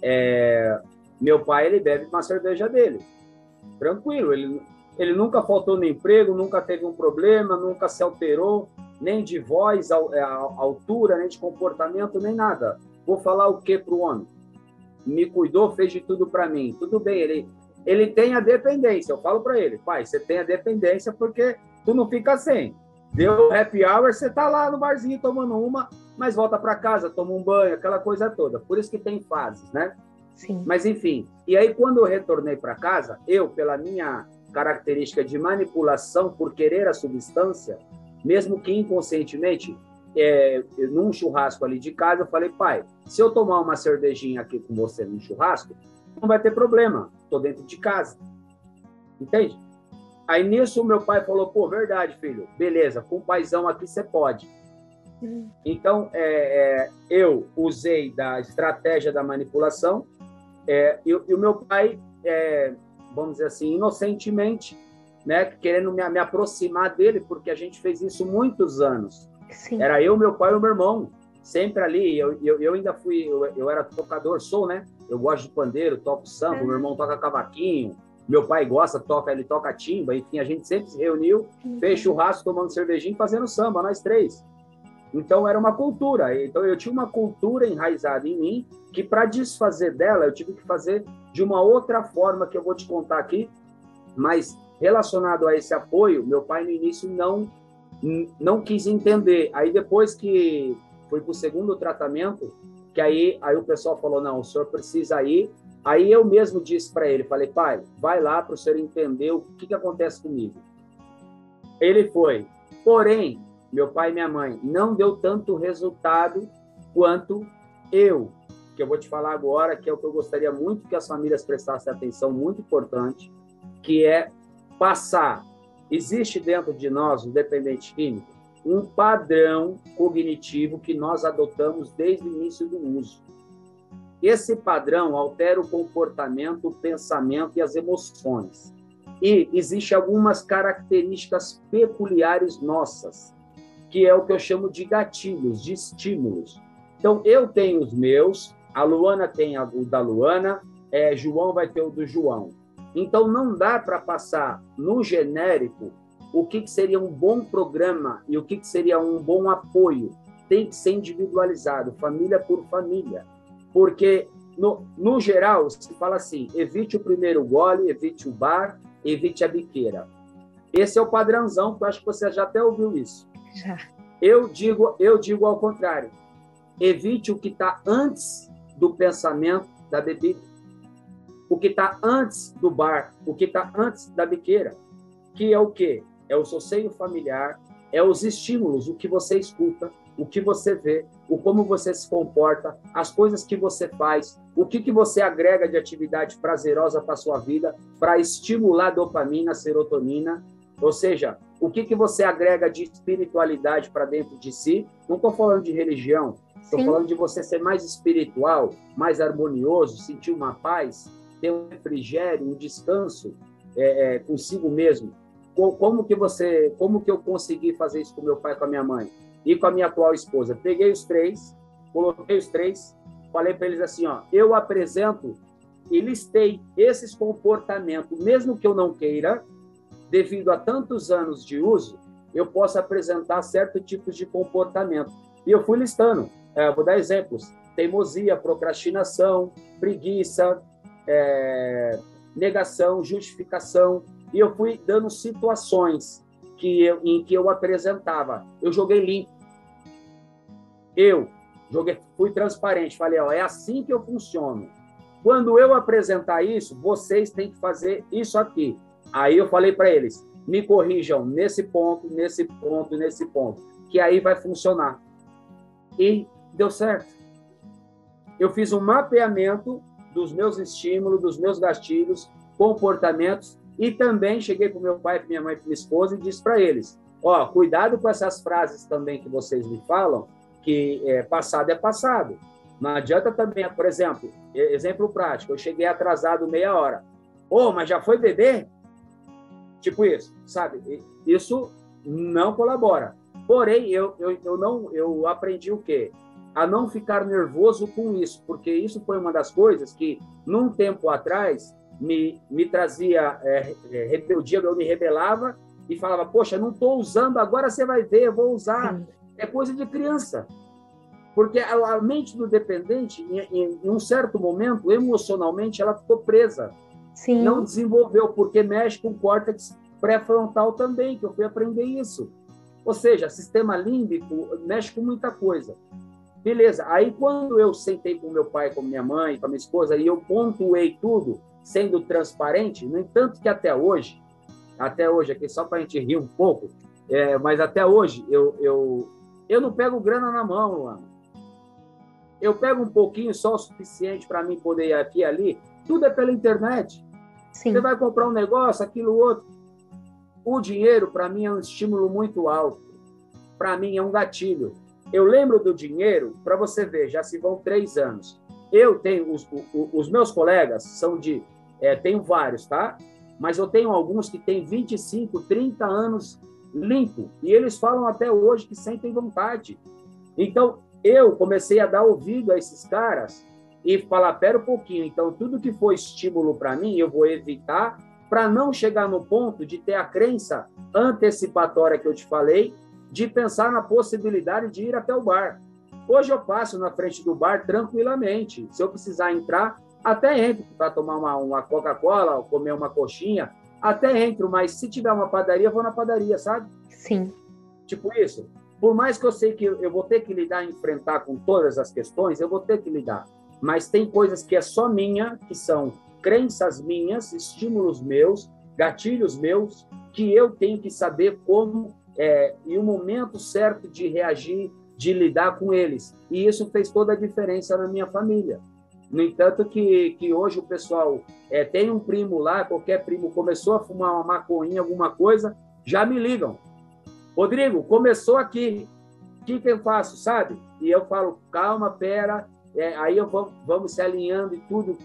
é, meu pai ele bebe uma cerveja dele tranquilo. Ele, ele nunca faltou no emprego, nunca teve um problema, nunca se alterou, nem de voz, a, a, a altura, nem de comportamento, nem nada. Vou falar o que para o homem? Me cuidou, fez de tudo para mim. Tudo bem, ele, ele tem a dependência. Eu falo para ele, pai, você tem a dependência porque tu não fica sem. Deu happy hour, você tá lá no barzinho tomando uma, mas volta para casa, toma um banho, aquela coisa toda. Por isso que tem fases, né? Sim. Mas, enfim, e aí quando eu retornei para casa, eu, pela minha característica de manipulação por querer a substância, mesmo que inconscientemente, é, num churrasco ali de casa, eu falei, pai, se eu tomar uma cervejinha aqui com você num churrasco, não vai ter problema, estou dentro de casa. Entende? Aí nisso meu pai falou, pô, verdade, filho, beleza, com o paizão aqui você pode. Então, é, é, eu usei da estratégia da manipulação é, e, e, o meu pai, é, vamos dizer assim, inocentemente, né, querendo me, me, aproximar dele, porque a gente fez isso muitos anos. Sim. Era eu, meu pai e o meu irmão, sempre ali. Eu, eu, eu ainda fui, eu, eu, era tocador, sou, né? Eu gosto de pandeiro, toco samba, é. meu irmão toca cavaquinho, meu pai gosta, toca, ele toca timba, enfim, a gente sempre se reuniu, uhum. fez churrasco, tomando cervejinho, fazendo samba, nós três. Então era uma cultura. Então eu tinha uma cultura enraizada em mim que para desfazer dela eu tive que fazer de uma outra forma que eu vou te contar aqui, mas relacionado a esse apoio, meu pai no início não não quis entender. Aí depois que foi para o segundo tratamento, que aí aí o pessoal falou não, o senhor precisa ir. Aí eu mesmo disse para ele, falei pai, vai lá para o senhor entender o que que acontece comigo. Ele foi. Porém, meu pai e minha mãe, não deu tanto resultado quanto eu, que eu vou te falar agora, que é o que eu gostaria muito que as famílias prestassem atenção, muito importante, que é passar. Existe dentro de nós um dependente químico? um padrão cognitivo que nós adotamos desde o início do uso. Esse padrão altera o comportamento, o pensamento e as emoções. E existem algumas características peculiares nossas, que é o que eu chamo de gatilhos, de estímulos. Então, eu tenho os meus, a Luana tem o da Luana, é, João vai ter o do João. Então, não dá para passar no genérico o que, que seria um bom programa e o que, que seria um bom apoio. Tem que ser individualizado, família por família. Porque, no, no geral, se fala assim: evite o primeiro gole, evite o bar, evite a biqueira. Esse é o padrãozão, que eu acho que você já até ouviu isso. Já. Eu digo, eu digo ao contrário. Evite o que está antes do pensamento da bebida. O que está antes do bar, o que está antes da biqueira. Que é o quê? É o seu seio familiar, é os estímulos, o que você escuta, o que você vê, o como você se comporta, as coisas que você faz, o que, que você agrega de atividade prazerosa para sua vida para estimular dopamina, serotonina, ou seja, o que, que você agrega de espiritualidade para dentro de si. Não estou falando de religião, estou falando de você ser mais espiritual, mais harmonioso, sentir uma paz, ter um refrigério, um descanso é, é, consigo mesmo. Como que você, como que eu consegui fazer isso com meu pai, com a minha mãe? e com a minha atual esposa. Peguei os três, coloquei os três, falei para eles assim, ó, eu apresento e listei esses comportamentos, mesmo que eu não queira, devido a tantos anos de uso, eu posso apresentar certos tipos de comportamento. E eu fui listando. É, vou dar exemplos: teimosia, procrastinação, preguiça, é, negação, justificação. E eu fui dando situações que eu, em que eu apresentava. Eu joguei limpo. Eu joguei, fui transparente, falei, ó, é assim que eu funciono. Quando eu apresentar isso, vocês têm que fazer isso aqui. Aí eu falei para eles, me corrijam nesse ponto, nesse ponto, nesse ponto, que aí vai funcionar. E deu certo. Eu fiz um mapeamento dos meus estímulos, dos meus gatilhos, comportamentos e também cheguei para meu pai, para minha mãe, para minha esposa e disse para eles: ó, cuidado com essas frases também que vocês me falam, que é, passado é passado. Não adianta também, por exemplo, exemplo prático, eu cheguei atrasado meia hora. Ô, oh, mas já foi beber? Tipo isso, sabe? Isso não colabora. Porém, eu, eu, eu não eu aprendi o quê? A não ficar nervoso com isso, porque isso foi uma das coisas que, num tempo atrás, me, me trazia é, é, rebeldia, eu me rebelava e falava, poxa, não estou usando, agora você vai ver, eu vou usar. Sim. É coisa de criança. Porque a, a mente do dependente, em, em, em, um certo momento, emocionalmente, ela ficou presa. Sim. Não desenvolveu, porque mexe com o córtex pré-frontal também, que eu fui aprender isso. Ou seja, sistema límbico mexe com muita coisa. Beleza, aí quando eu sentei com meu pai, com minha mãe, com minha esposa, e eu pontuei tudo, sendo transparente, no entanto que até hoje, até hoje, aqui só para a gente rir um pouco, é, mas até hoje eu, eu, eu não pego grana na mão, Luana. Eu pego um pouquinho só o suficiente para mim poder ir aqui e ali, tudo é pela internet. Sim. Você vai comprar um negócio, aquilo outro. O dinheiro, para mim, é um estímulo muito alto. Para mim, é um gatilho. Eu lembro do dinheiro, para você ver, já se vão três anos. Eu tenho, os, os meus colegas são de é, tenho vários, tá? Mas eu tenho alguns que têm 25, 30 anos limpo. E eles falam até hoje que sentem vontade. Então, eu comecei a dar ouvido a esses caras e falar: pera um pouquinho. Então, tudo que for estímulo para mim, eu vou evitar para não chegar no ponto de ter a crença antecipatória que eu te falei, de pensar na possibilidade de ir até o bar. Hoje eu passo na frente do bar tranquilamente. Se eu precisar entrar, até entro para tomar uma, uma Coca-Cola ou comer uma coxinha, até entro, mas se tiver uma padaria, vou na padaria, sabe? Sim. Tipo isso. Por mais que eu sei que eu vou ter que lidar, enfrentar com todas as questões, eu vou ter que lidar. Mas tem coisas que é só minha, que são crenças minhas, estímulos meus, gatilhos meus, que eu tenho que saber como é, e o momento certo de reagir, de lidar com eles. E isso fez toda a diferença na minha família. No entanto, que, que hoje o pessoal é, tem um primo lá, qualquer primo começou a fumar uma maconha, alguma coisa, já me ligam. Rodrigo, começou aqui. O que, que eu faço, sabe? E eu falo, calma, pera. É, aí eu vou, vamos se alinhando e tudo.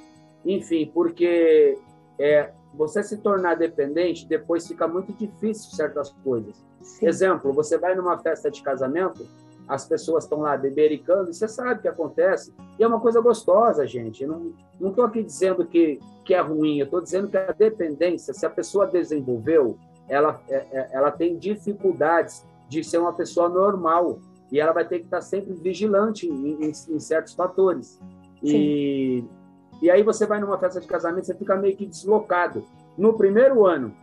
Enfim, porque é, você se tornar dependente, depois fica muito difícil certas coisas. Sim. Exemplo, você vai numa festa de casamento, as pessoas estão lá bebericando, e você sabe o que acontece. E é uma coisa gostosa, gente. Eu não estou aqui dizendo que, que é ruim, eu estou dizendo que a dependência, se a pessoa desenvolveu, ela, é, é, ela tem dificuldades de ser uma pessoa normal. E ela vai ter que estar sempre vigilante em, em, em certos fatores. E, e aí você vai numa festa de casamento, você fica meio que deslocado. No primeiro ano,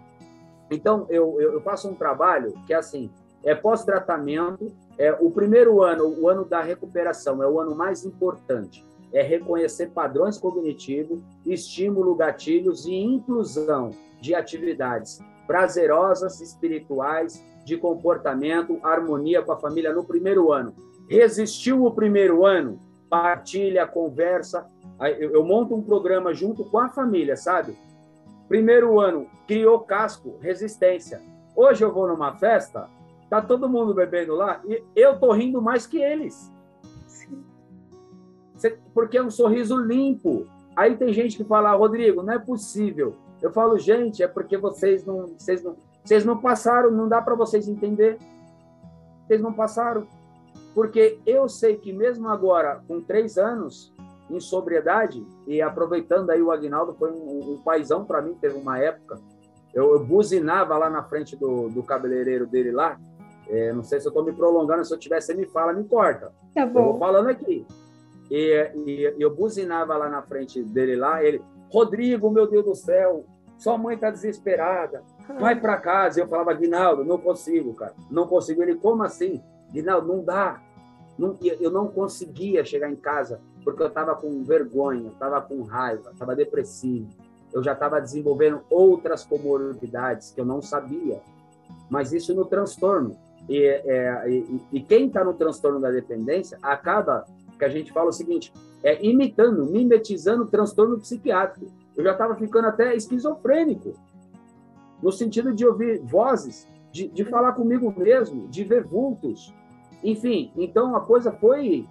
então eu, eu, faço um trabalho que é assim, é pós-tratamento, é, o primeiro ano, o ano da recuperação, é o ano mais importante. É reconhecer padrões cognitivos, estímulo, gatilhos e inclusão de atividades prazerosas, espirituais, de comportamento, harmonia com a família no primeiro ano. Resistiu o primeiro ano, partilha, conversa. Eu monto um programa junto com a família, sabe? Primeiro ano, criou casco, resistência. Hoje eu vou numa festa, Tá todo mundo bebendo lá e eu tô rindo mais que eles. Porque é um sorriso limpo. Aí tem gente que fala, Rodrigo, não é possível. Eu falo, gente, é porque vocês não, vocês não, vocês não passaram, não dá para vocês entender. Vocês não passaram. Porque eu sei que mesmo agora, com três anos em sobriedade, e aproveitando aí o Agnaldo, foi um, um paizão para mim, teve uma época, eu, eu buzinava lá na frente do, do cabeleireiro dele lá, é, não sei se eu estou me prolongando, se eu tiver, você me fala, me corta. Tá bom. Eu vou falando aqui. E, e, eu buzinava lá na frente dele lá, ele, Rodrigo, meu Deus do céu, sua mãe está desesperada, vai para casa. Eu falava, Guinaldo, não consigo, cara, não consigo. Ele, como assim? Guinaldo, não dá. Não, eu não conseguia chegar em casa porque eu estava com vergonha, estava com raiva, estava depressivo. Eu já estava desenvolvendo outras comorbidades que eu não sabia. Mas isso no transtorno. E, é, e, e quem está no transtorno da dependência acaba, que a gente fala o seguinte, é imitando, mimetizando o transtorno psiquiátrico. Eu já estava ficando até esquizofrênico, no sentido de ouvir vozes, de, de falar comigo mesmo, de ver vultos. Enfim, então a coisa foi,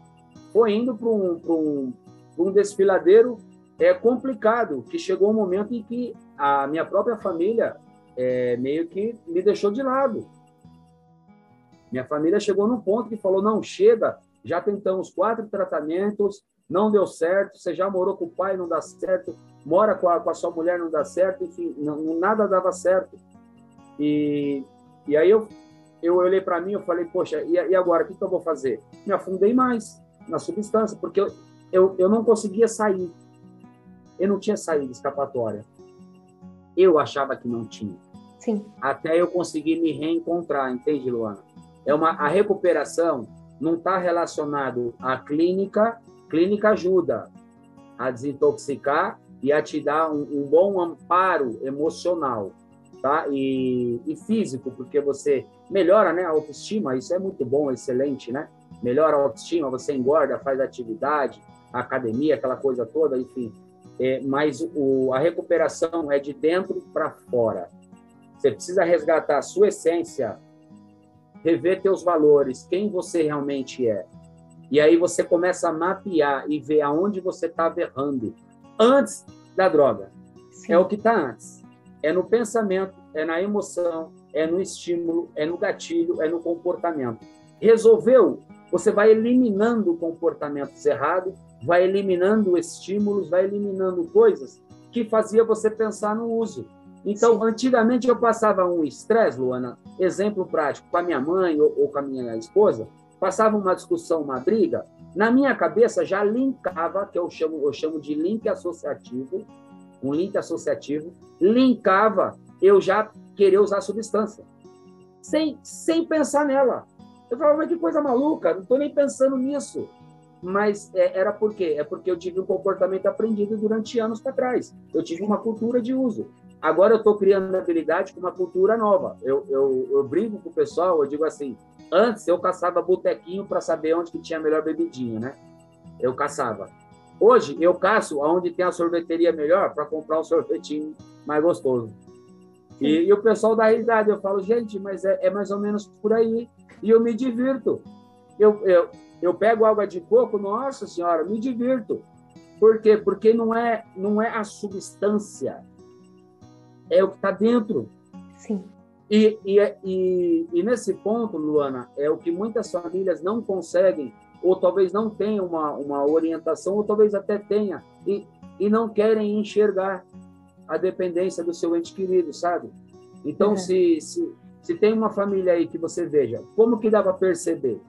foi indo para um, um, um desfiladeiro é complicado, que chegou um momento em que a minha própria família é, meio que me deixou de lado. Minha família chegou num ponto que falou: não, chega, já tentamos quatro tratamentos, não deu certo, você já morou com o pai, não dá certo, mora com a, com a sua mulher, não dá certo, enfim, não, nada dava certo. E, e aí eu, eu olhei para mim e falei: poxa, e, e agora, o que, que eu vou fazer? Me afundei mais na substância, porque eu, eu, eu não conseguia sair. Eu não tinha saída escapatória. Eu achava que não tinha. Sim. Até eu conseguir me reencontrar, entende, Luana? é uma a recuperação não está relacionado à clínica. Clínica ajuda a desintoxicar e a te dar um, um bom amparo emocional, tá? E, e, físico, porque você melhora, né, a autoestima. Isso é muito bom, excelente, né? Melhora a autoestima, você engorda, faz atividade, academia, aquela coisa toda, enfim. É, mas o, a recuperação é de dentro para fora. Você precisa resgatar a sua essência rever teus valores, quem você realmente é. E aí você começa a mapear e ver aonde você estava errando antes da droga. Sim. É o que está antes. É no pensamento, é na emoção, é no estímulo, é no gatilho, é no comportamento. Resolveu? Você vai eliminando comportamentos errados, vai eliminando estímulos, vai eliminando coisas que fazia você pensar no uso. Então, Sim. antigamente eu passava um estresse, Luana, exemplo prático, com a minha mãe ou, ou, com a minha esposa, passava uma discussão, uma briga, na minha cabeça já linkava, que eu chamo, eu chamo de link associativo, um link associativo, linkava eu já querer usar substância, sem, sem pensar nela. Eu falava, mas que coisa maluca, não estou nem pensando nisso. Mas é, era por quê? É porque eu tive um comportamento aprendido durante anos para trás. Eu tive uma cultura de uso. Agora eu estou criando habilidade com uma cultura nova. Eu, eu, eu brinco com o pessoal, eu digo assim, antes eu caçava botequinho para saber onde que tinha a melhor bebidinha, né? Eu caçava. Hoje eu caço aonde tem a sorveteria melhor para comprar um sorvetinho mais gostoso. E, e, o pessoal dá risada. Eu falo, gente, mas é, é, mais ou menos por aí. E eu me divirto. Eu, eu, eu pego água de coco, nossa senhora, me divirto. Por quê? Porque não é, não é a substância, é o que está dentro. Sim. E, e, e, e, nesse ponto, Luana, é o que muitas famílias não conseguem, ou talvez não tenham uma, uma orientação, ou talvez até tenha, e, e não querem enxergar a dependência do seu ente querido, sabe? Então, uhum. se, se, se tem uma família aí que você veja, como que dá para perceber?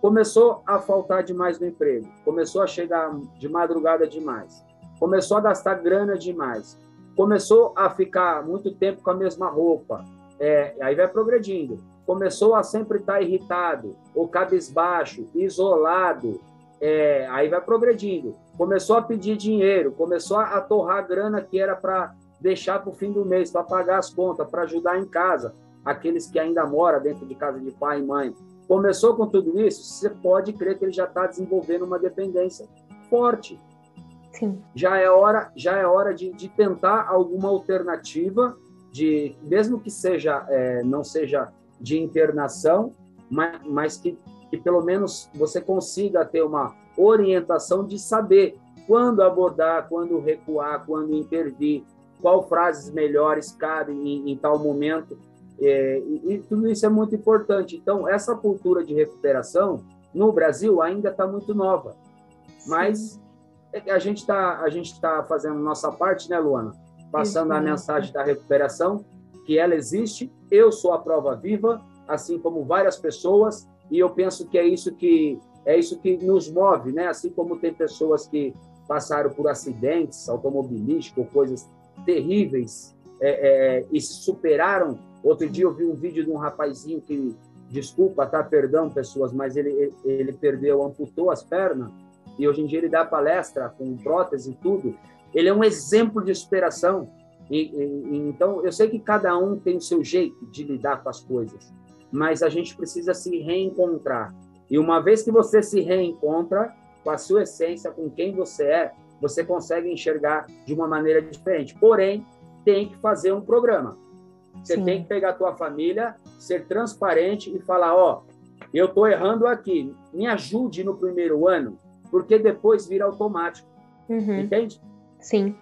Começou a faltar demais no emprego, começou a chegar de madrugada demais, começou a gastar grana demais, começou a ficar muito tempo com a mesma roupa, é, aí vai progredindo. Começou a sempre estar irritado, ou cabisbaixo, isolado, é, aí vai progredindo. Começou a pedir dinheiro, começou a torrar grana que era para deixar para o fim do mês, para pagar as contas, para ajudar em casa, aqueles que ainda moram dentro de casa de pai e mãe. Começou com tudo isso, você pode crer que ele já está desenvolvendo uma dependência forte. Sim. Já é hora, já é hora de, de tentar alguma alternativa, de mesmo que seja é, não seja de internação, mas, mas que, que pelo menos você consiga ter uma orientação de saber quando abordar, quando recuar, quando intervir, qual frases melhores cabem em, em tal momento. É, e, e, tudo isso é muito importante. Então, essa cultura de recuperação no Brasil ainda está muito nova, mas a gente está a gente está fazendo nossa parte, né, Luana? Passando a mensagem da recuperação, que ela existe. Eu sou a prova viva, assim como várias pessoas, e eu penso que é isso que é isso que nos move, né? Assim como tem pessoas que passaram por acidentes automobilísticos, coisas terríveis, é, é, e se superaram. Outro dia eu vi um vídeo de um rapazinho que, desculpa, tá? Perdão, pessoas, mas ele, ele perdeu, amputou as pernas, e hoje em dia ele dá palestra com prótese e tudo. Ele é um exemplo de superação. E, e, então, eu sei que cada um tem o seu jeito de lidar com as coisas, mas a gente precisa se reencontrar. E uma vez que você se reencontra com a sua essência, com quem você é, você consegue enxergar de uma maneira diferente. Porém, tem que fazer um programa. Você Sim. tem que pegar a tua família, ser transparente e falar, ó, oh, eu estou errando aqui, me ajude no primeiro ano, porque depois vira automático. Uhum. Entende? Sim.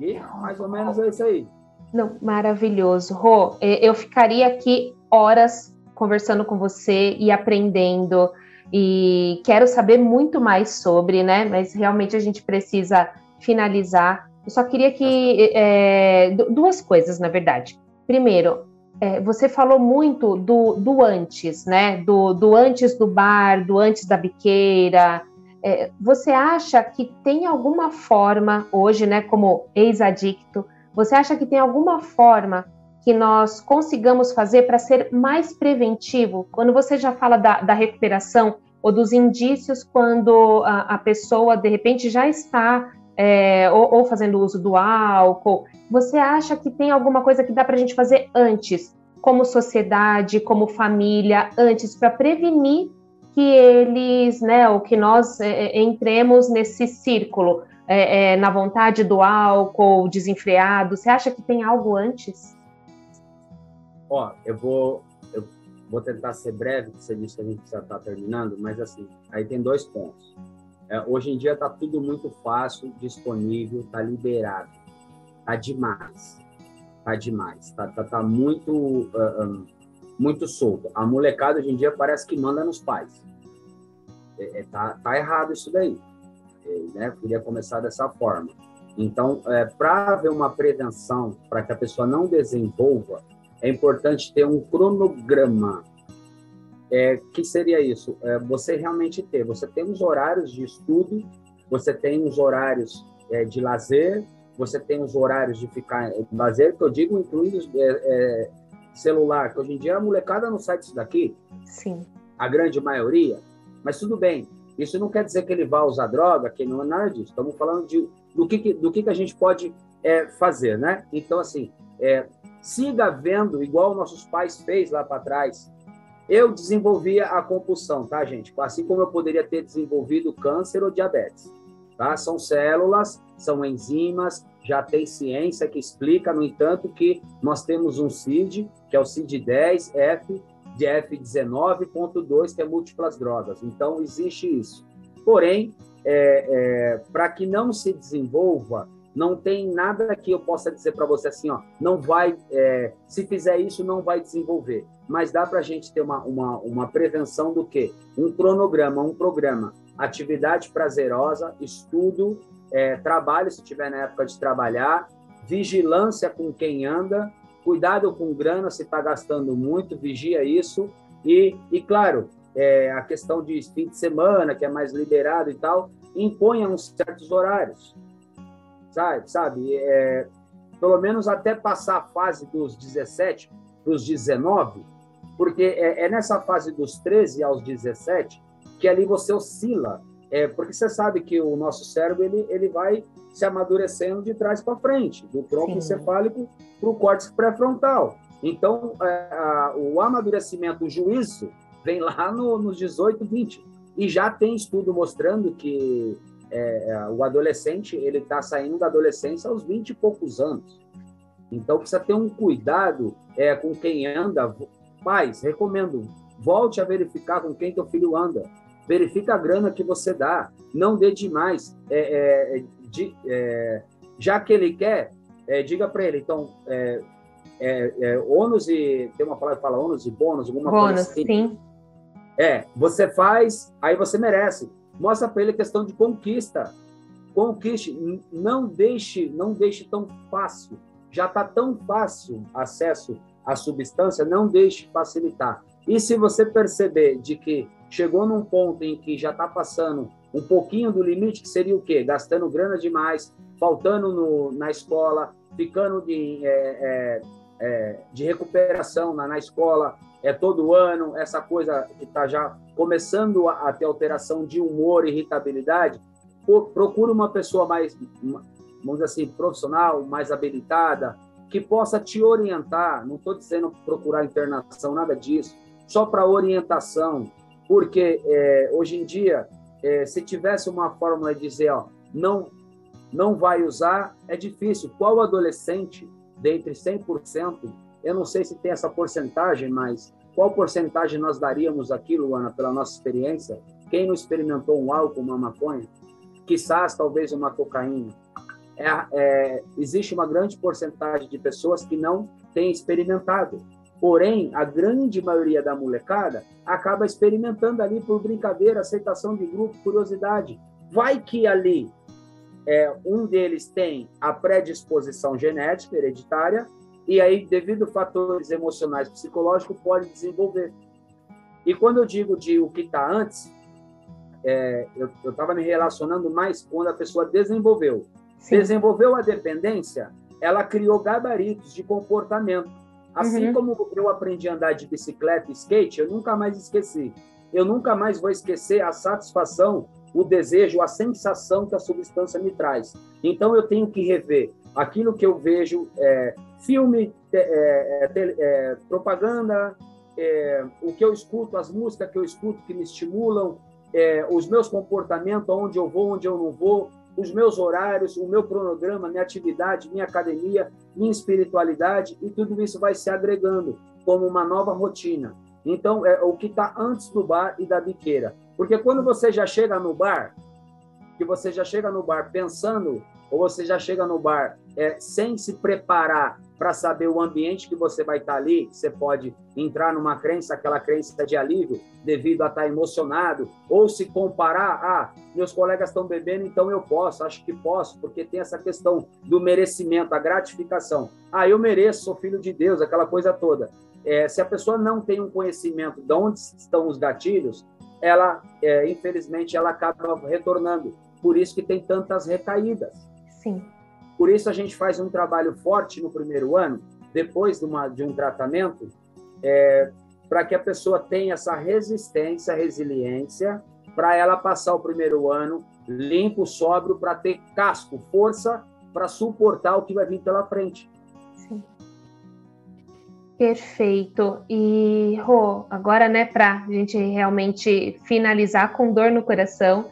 E mais ou menos é isso aí. Não, maravilhoso. Rô, eu ficaria aqui horas conversando com você e aprendendo e quero saber muito mais sobre, né? Mas realmente a gente precisa finalizar. Eu só queria que é, duas coisas, na verdade. Primeiro, é, você falou muito do, do antes, né? Do, do antes do bar, do antes da biqueira. É, você acha que tem alguma forma hoje, né? Como ex-adicto, você acha que tem alguma forma que nós consigamos fazer para ser mais preventivo? Quando você já fala da, da recuperação ou dos indícios quando a, a pessoa de repente já está é, ou, ou, fazendo uso do álcool, você acha que tem alguma coisa que dá para a gente fazer antes, como sociedade, como família, antes para prevenir que eles, né, ou que nós é, é entremos nesse círculo é, é, na vontade do álcool, desenfreado? Você acha que tem algo antes? Ó, eu vou, eu vou tentar ser breve, porque você disse que a gente já está terminando, mas assim, aí tem dois pontos. É, hoje em dia está tudo muito fácil, disponível, está liberado. Está demais. Está demais. Está tá, tá muito, uh, um, muito solto. A molecada hoje em dia parece que manda nos pais. É, é, tá, tá errado isso daí. É, né? Queria começar dessa forma. Então, é, para haver uma prevenção, para que a pessoa não desenvolva é importante ter um cronograma. É, que seria isso? É, você realmente ter, você tem os horários de estudo, você tem os horários é, de lazer, você tem os horários de ficar de lazer, que eu digo incluindo é, é, celular, que hoje em dia a molecada não sai disso daqui. Sim. A grande maioria. Mas tudo bem, isso não quer dizer que ele vá usar droga, que não é nada disso. Estamos falando de, do, que, do que, que a gente pode é, fazer, né? Então, assim, é, siga vendo, igual nossos pais fez lá para trás. Eu desenvolvia a compulsão, tá, gente? Assim como eu poderia ter desenvolvido câncer ou diabetes. tá? São células, são enzimas, já tem ciência que explica, no entanto, que nós temos um CID, que é o CID10F, de F19.2, que é múltiplas drogas. Então, existe isso. Porém, é, é, para que não se desenvolva, não tem nada que eu possa dizer para você assim, ó, não vai, é, se fizer isso, não vai desenvolver. Mas dá para a gente ter uma, uma, uma prevenção do quê? Um cronograma, um programa. Atividade prazerosa, estudo, é, trabalho, se tiver na época de trabalhar, vigilância com quem anda, cuidado com grana, se está gastando muito, vigia isso. E, e claro, é, a questão de fim de semana, que é mais liberado e tal, imponha uns certos horários sabe? sabe? É, pelo menos até passar a fase dos 17 para os 19, porque é, é, nessa fase dos 13 aos 17 que ali você oscila, é, porque você sabe que o nosso cérebro ele, ele vai se amadurecendo de trás para frente, do tronco Sim. encefálico para o córtex pré-frontal. Então, é, a, o amadurecimento, o juízo, vem lá no, nos 18, 20. E já tem estudo mostrando que é, é, o adolescente ele está saindo da adolescência aos 20 e poucos anos. Então precisa ter um cuidado é, com quem anda. Pais, recomendo, volte a verificar com quem teu filho anda. Verifica a grana que você dá. Não dê demais. É, é de, é, já que ele quer, diga para ele. Então, ônus e tem uma palavra que fala ônus e bônus, alguma bônus, coisa assim. Sim. É, você faz, aí você merece. Mostra para ele a questão de conquista. Conquiste, não deixe, não deixe tão fácil. Já está tão fácil acesso à substância, não deixe facilitar. E se você perceber de que chegou num ponto em que já está passando um pouquinho do limite, que seria o quê? Gastando grana demais, faltando no, na escola, ficando de, é, é, é, de recuperação na, na escola, é todo ano, essa coisa que está já começando a, a, ter alteração de humor irritabilidade, procure uma pessoa mais, vamos dizer assim, profissional, mais habilitada, que possa te orientar. Não estou dizendo procurar internação, nada disso, só para orientação, porque é, hoje em dia, é, se tivesse uma fórmula de dizer, ó, não, não vai usar, é difícil. Qual adolescente, dentre 100%, eu não sei se tem essa porcentagem, mas qual porcentagem nós daríamos aqui, Luana, pela nossa experiência? Quem não experimentou um álcool, uma maconha? Quizás, talvez, uma cocaína. É, é, existe uma grande porcentagem de pessoas que não têm experimentado. Porém, a grande maioria da molecada acaba experimentando ali por brincadeira, aceitação de grupo, curiosidade. Vai que ali é, um deles tem a predisposição genética hereditária e aí, devido a fatores emocionais, psicológicos, pode desenvolver. E quando eu digo de o que está antes, é, eu estava me relacionando mais quando a pessoa desenvolveu. Sim. Desenvolveu a dependência, ela criou gabaritos de comportamento. Assim uhum. como eu aprendi a andar de bicicleta e skate, eu nunca mais esqueci. Eu nunca mais vou esquecer a satisfação, o desejo, a sensação que a substância me traz. Então eu tenho que rever aquilo que eu vejo, é, filme, é, é, é, propaganda, é, o que eu escuto, as músicas que eu escuto que me estimulam, é, os meus comportamentos, onde eu vou, onde eu não vou, os meus horários, o meu cronograma, minha atividade, minha academia, minha espiritualidade, e tudo isso vai se agregando como uma nova rotina. Então, é o que está antes do bar e da biqueira. Porque quando você já chega no bar, que você já chega no bar pensando, ou você já chega no bar é, sem se preparar para saber o ambiente que você vai estar tá ali, você pode entrar numa crença, aquela crença de alívio, devido a estar tá emocionado, ou se comparar, ah, meus colegas estão bebendo, então eu posso, acho que posso, porque tem essa questão do merecimento, a gratificação. Ah, eu mereço, sou filho de Deus, aquela coisa toda. É, se a pessoa não tem um conhecimento de onde estão os gatilhos, ela, é, infelizmente, ela acaba retornando. Por isso que tem tantas recaídas. Sim. Por isso a gente faz um trabalho forte no primeiro ano, depois de, uma, de um tratamento, é, para que a pessoa tenha essa resistência, resiliência, para ela passar o primeiro ano limpo, sóbrio, para ter casco, força para suportar o que vai vir pela frente. Sim. Perfeito. E, Rô, agora, né, para a gente realmente finalizar com dor no coração,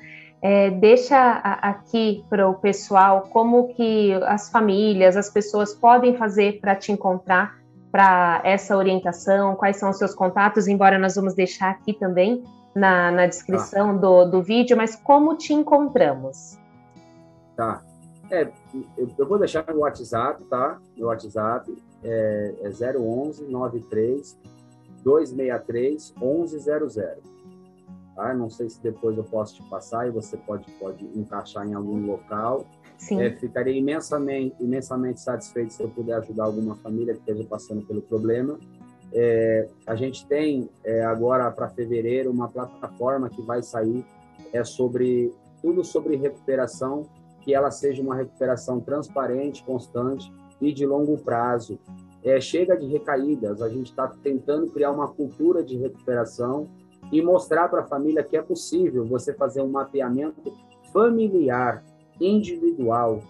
é, deixa aqui para o pessoal como que as famílias, as pessoas podem fazer para te encontrar, para essa orientação, quais são os seus contatos, embora nós vamos deixar aqui também na, na descrição tá. do, do vídeo, mas como te encontramos? Tá. É, eu, eu vou deixar no WhatsApp, tá? Meu WhatsApp é, é 011 93 263 1100. Tá? Não sei se depois eu posso te passar e você pode, pode encaixar em algum local. Sim. É, ficaria imensamente, imensamente satisfeito se eu puder ajudar alguma família que esteja passando pelo problema. É, a gente tem é, agora para fevereiro uma plataforma que vai sair é sobre tudo sobre recuperação, que ela seja uma recuperação transparente, constante e de longo prazo. É, chega de recaídas, a gente está tentando criar uma cultura de recuperação e mostrar para a família que é possível você fazer um mapeamento familiar, individual.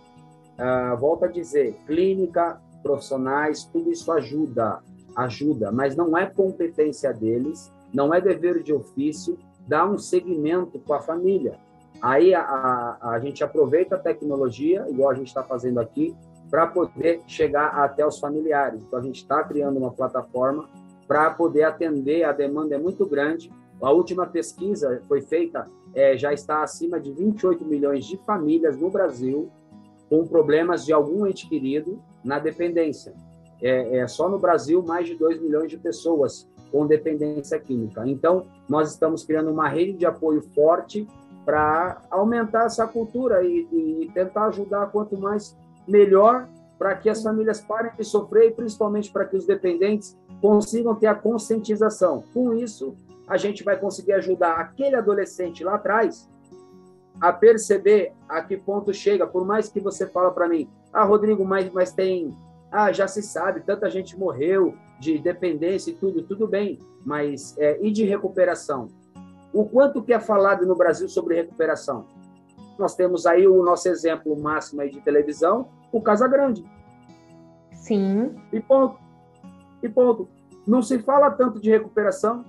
Ah, volto a dizer, clínica, profissionais, tudo isso ajuda, ajuda, mas não é competência deles, não é dever de ofício dar um segmento com a família. Aí a, a, a gente aproveita a tecnologia, igual a gente está fazendo aqui, para poder chegar até os familiares. Então a gente está criando uma plataforma para poder atender, a demanda é muito grande, a última pesquisa foi feita, é, já está acima de 28 milhões de famílias no Brasil com problemas de algum ente querido na dependência. É, é, só no Brasil, mais de 2 milhões de pessoas com dependência química. Então, nós estamos criando uma rede de apoio forte para aumentar essa cultura e, e, tentar ajudar quanto mais melhor para que as famílias parem de sofrer e principalmente para que os dependentes consigam ter a conscientização. Com isso, a gente vai conseguir ajudar aquele adolescente lá atrás a perceber a que ponto chega, por mais que você fala para mim, ah, Rodrigo, mas, mas tem, ah, já se sabe, tanta gente morreu de dependência e tudo, tudo bem, mas é, e de recuperação? O quanto que é falado no Brasil sobre recuperação? Nós temos aí o nosso exemplo máximo aí de televisão, o Casa Grande. Sim. E ponto. E ponto. Não se fala tanto de recuperação,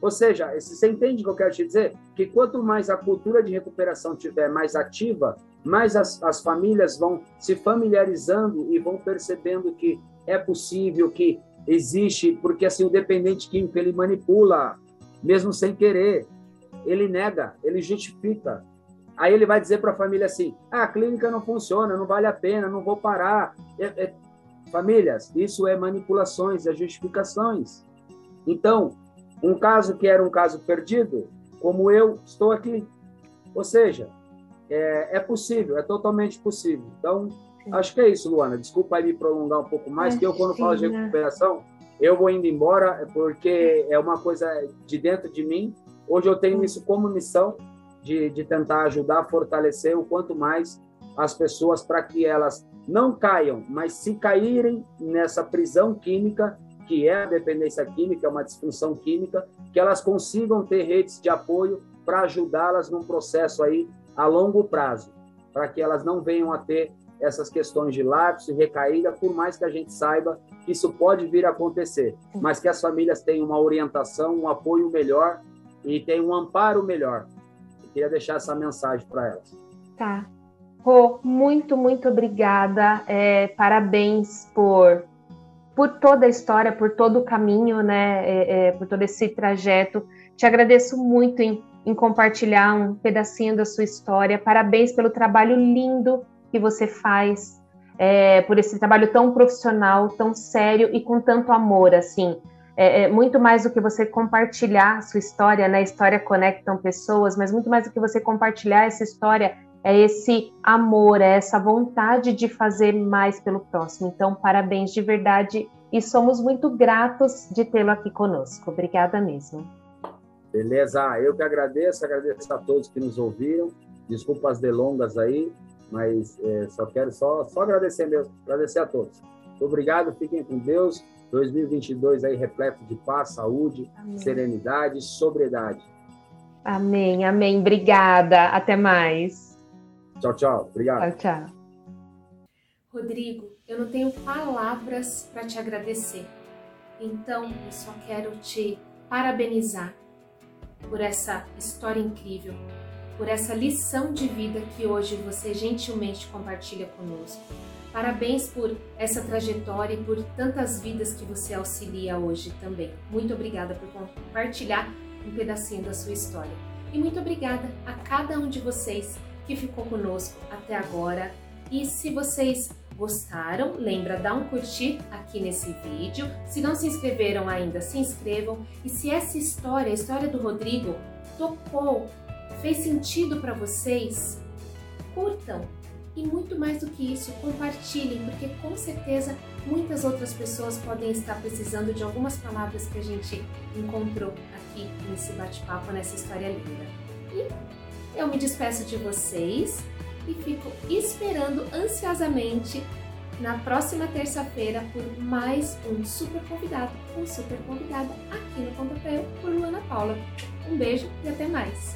ou seja, você entende o que eu quero te dizer? Que quanto mais a cultura de recuperação tiver mais ativa, mais as, as famílias vão se familiarizando e vão percebendo que é possível, que existe, porque assim o dependente químico ele manipula, mesmo sem querer, ele nega, ele justifica. Aí ele vai dizer para a família assim: ah, a clínica não funciona, não vale a pena, não vou parar. É, é... Famílias, isso é manipulações, é justificações. Então, um caso que era um caso perdido, como eu estou aqui. Ou seja, é, é possível, é totalmente possível. Então, acho que é isso, Luana. Desculpa aí me prolongar um pouco mais, que eu, quando falo de recuperação, eu vou indo embora, porque é uma coisa de dentro de mim. Hoje eu tenho isso como missão de, de tentar ajudar fortalecer o quanto mais as pessoas para que elas não caiam, mas se caírem nessa prisão química, que é a dependência química, é uma disfunção química, que elas consigam ter redes de apoio para ajudá-las num processo aí a longo prazo, para que elas não venham a ter essas questões de lápis e recaída, por mais que a gente saiba que isso pode vir a acontecer, mas que as famílias tenham uma orientação, um apoio melhor e tenham um amparo melhor. Eu queria deixar essa mensagem para elas. Tá. Rô, muito, muito obrigada. É, parabéns por por toda a história, por todo o caminho, né, é, é, por todo esse trajeto. Te agradeço muito em, em, compartilhar um pedacinho da sua história. Parabéns pelo trabalho lindo que você faz, é, por esse trabalho tão profissional, tão sério e com tanto amor, assim. É, é muito mais do que você compartilhar a sua história, né? História conectam pessoas, mas muito mais do que você compartilhar essa história é esse amor, é essa vontade de fazer mais pelo próximo. Então, parabéns de verdade e somos muito gratos de tê-lo aqui conosco. Obrigada mesmo. Beleza, eu que agradeço, agradeço a todos que nos ouviram. Desculpa as delongas aí, mas é, só quero só, só agradecer mesmo, agradecer a todos. Obrigado, fiquem com Deus. 2022 aí repleto de paz, saúde, amém. serenidade, sobriedade. Amém, amém. Obrigada. Até mais. Tchau, tchau. Obrigado. Tchau, tchau. Rodrigo, eu não tenho palavras para te agradecer. Então, eu só quero te parabenizar por essa história incrível. por essa lição de vida que hoje você gentilmente compartilha conosco. Parabéns por essa trajetória e por tantas vidas que você auxilia hoje também. Muito obrigada por compartilhar um pedacinho da sua história. E muito obrigada a cada um de vocês que ficou conosco até agora. E se vocês gostaram, lembra dar um curtir aqui nesse vídeo. Se não se inscreveram ainda, se inscrevam. E se essa história, a história do Rodrigo, tocou, fez sentido para vocês, curtam, e muito mais do que isso, compartilhem, porque com certeza muitas outras pessoas podem estar precisando de algumas palavras que a gente encontrou aqui nesse bate-papo, nessa história linda. E eu me despeço de vocês e fico esperando ansiosamente na próxima terça-feira por mais um super convidado, um super convidada aqui no Pra Eu por Luana Paula. Um beijo e até mais!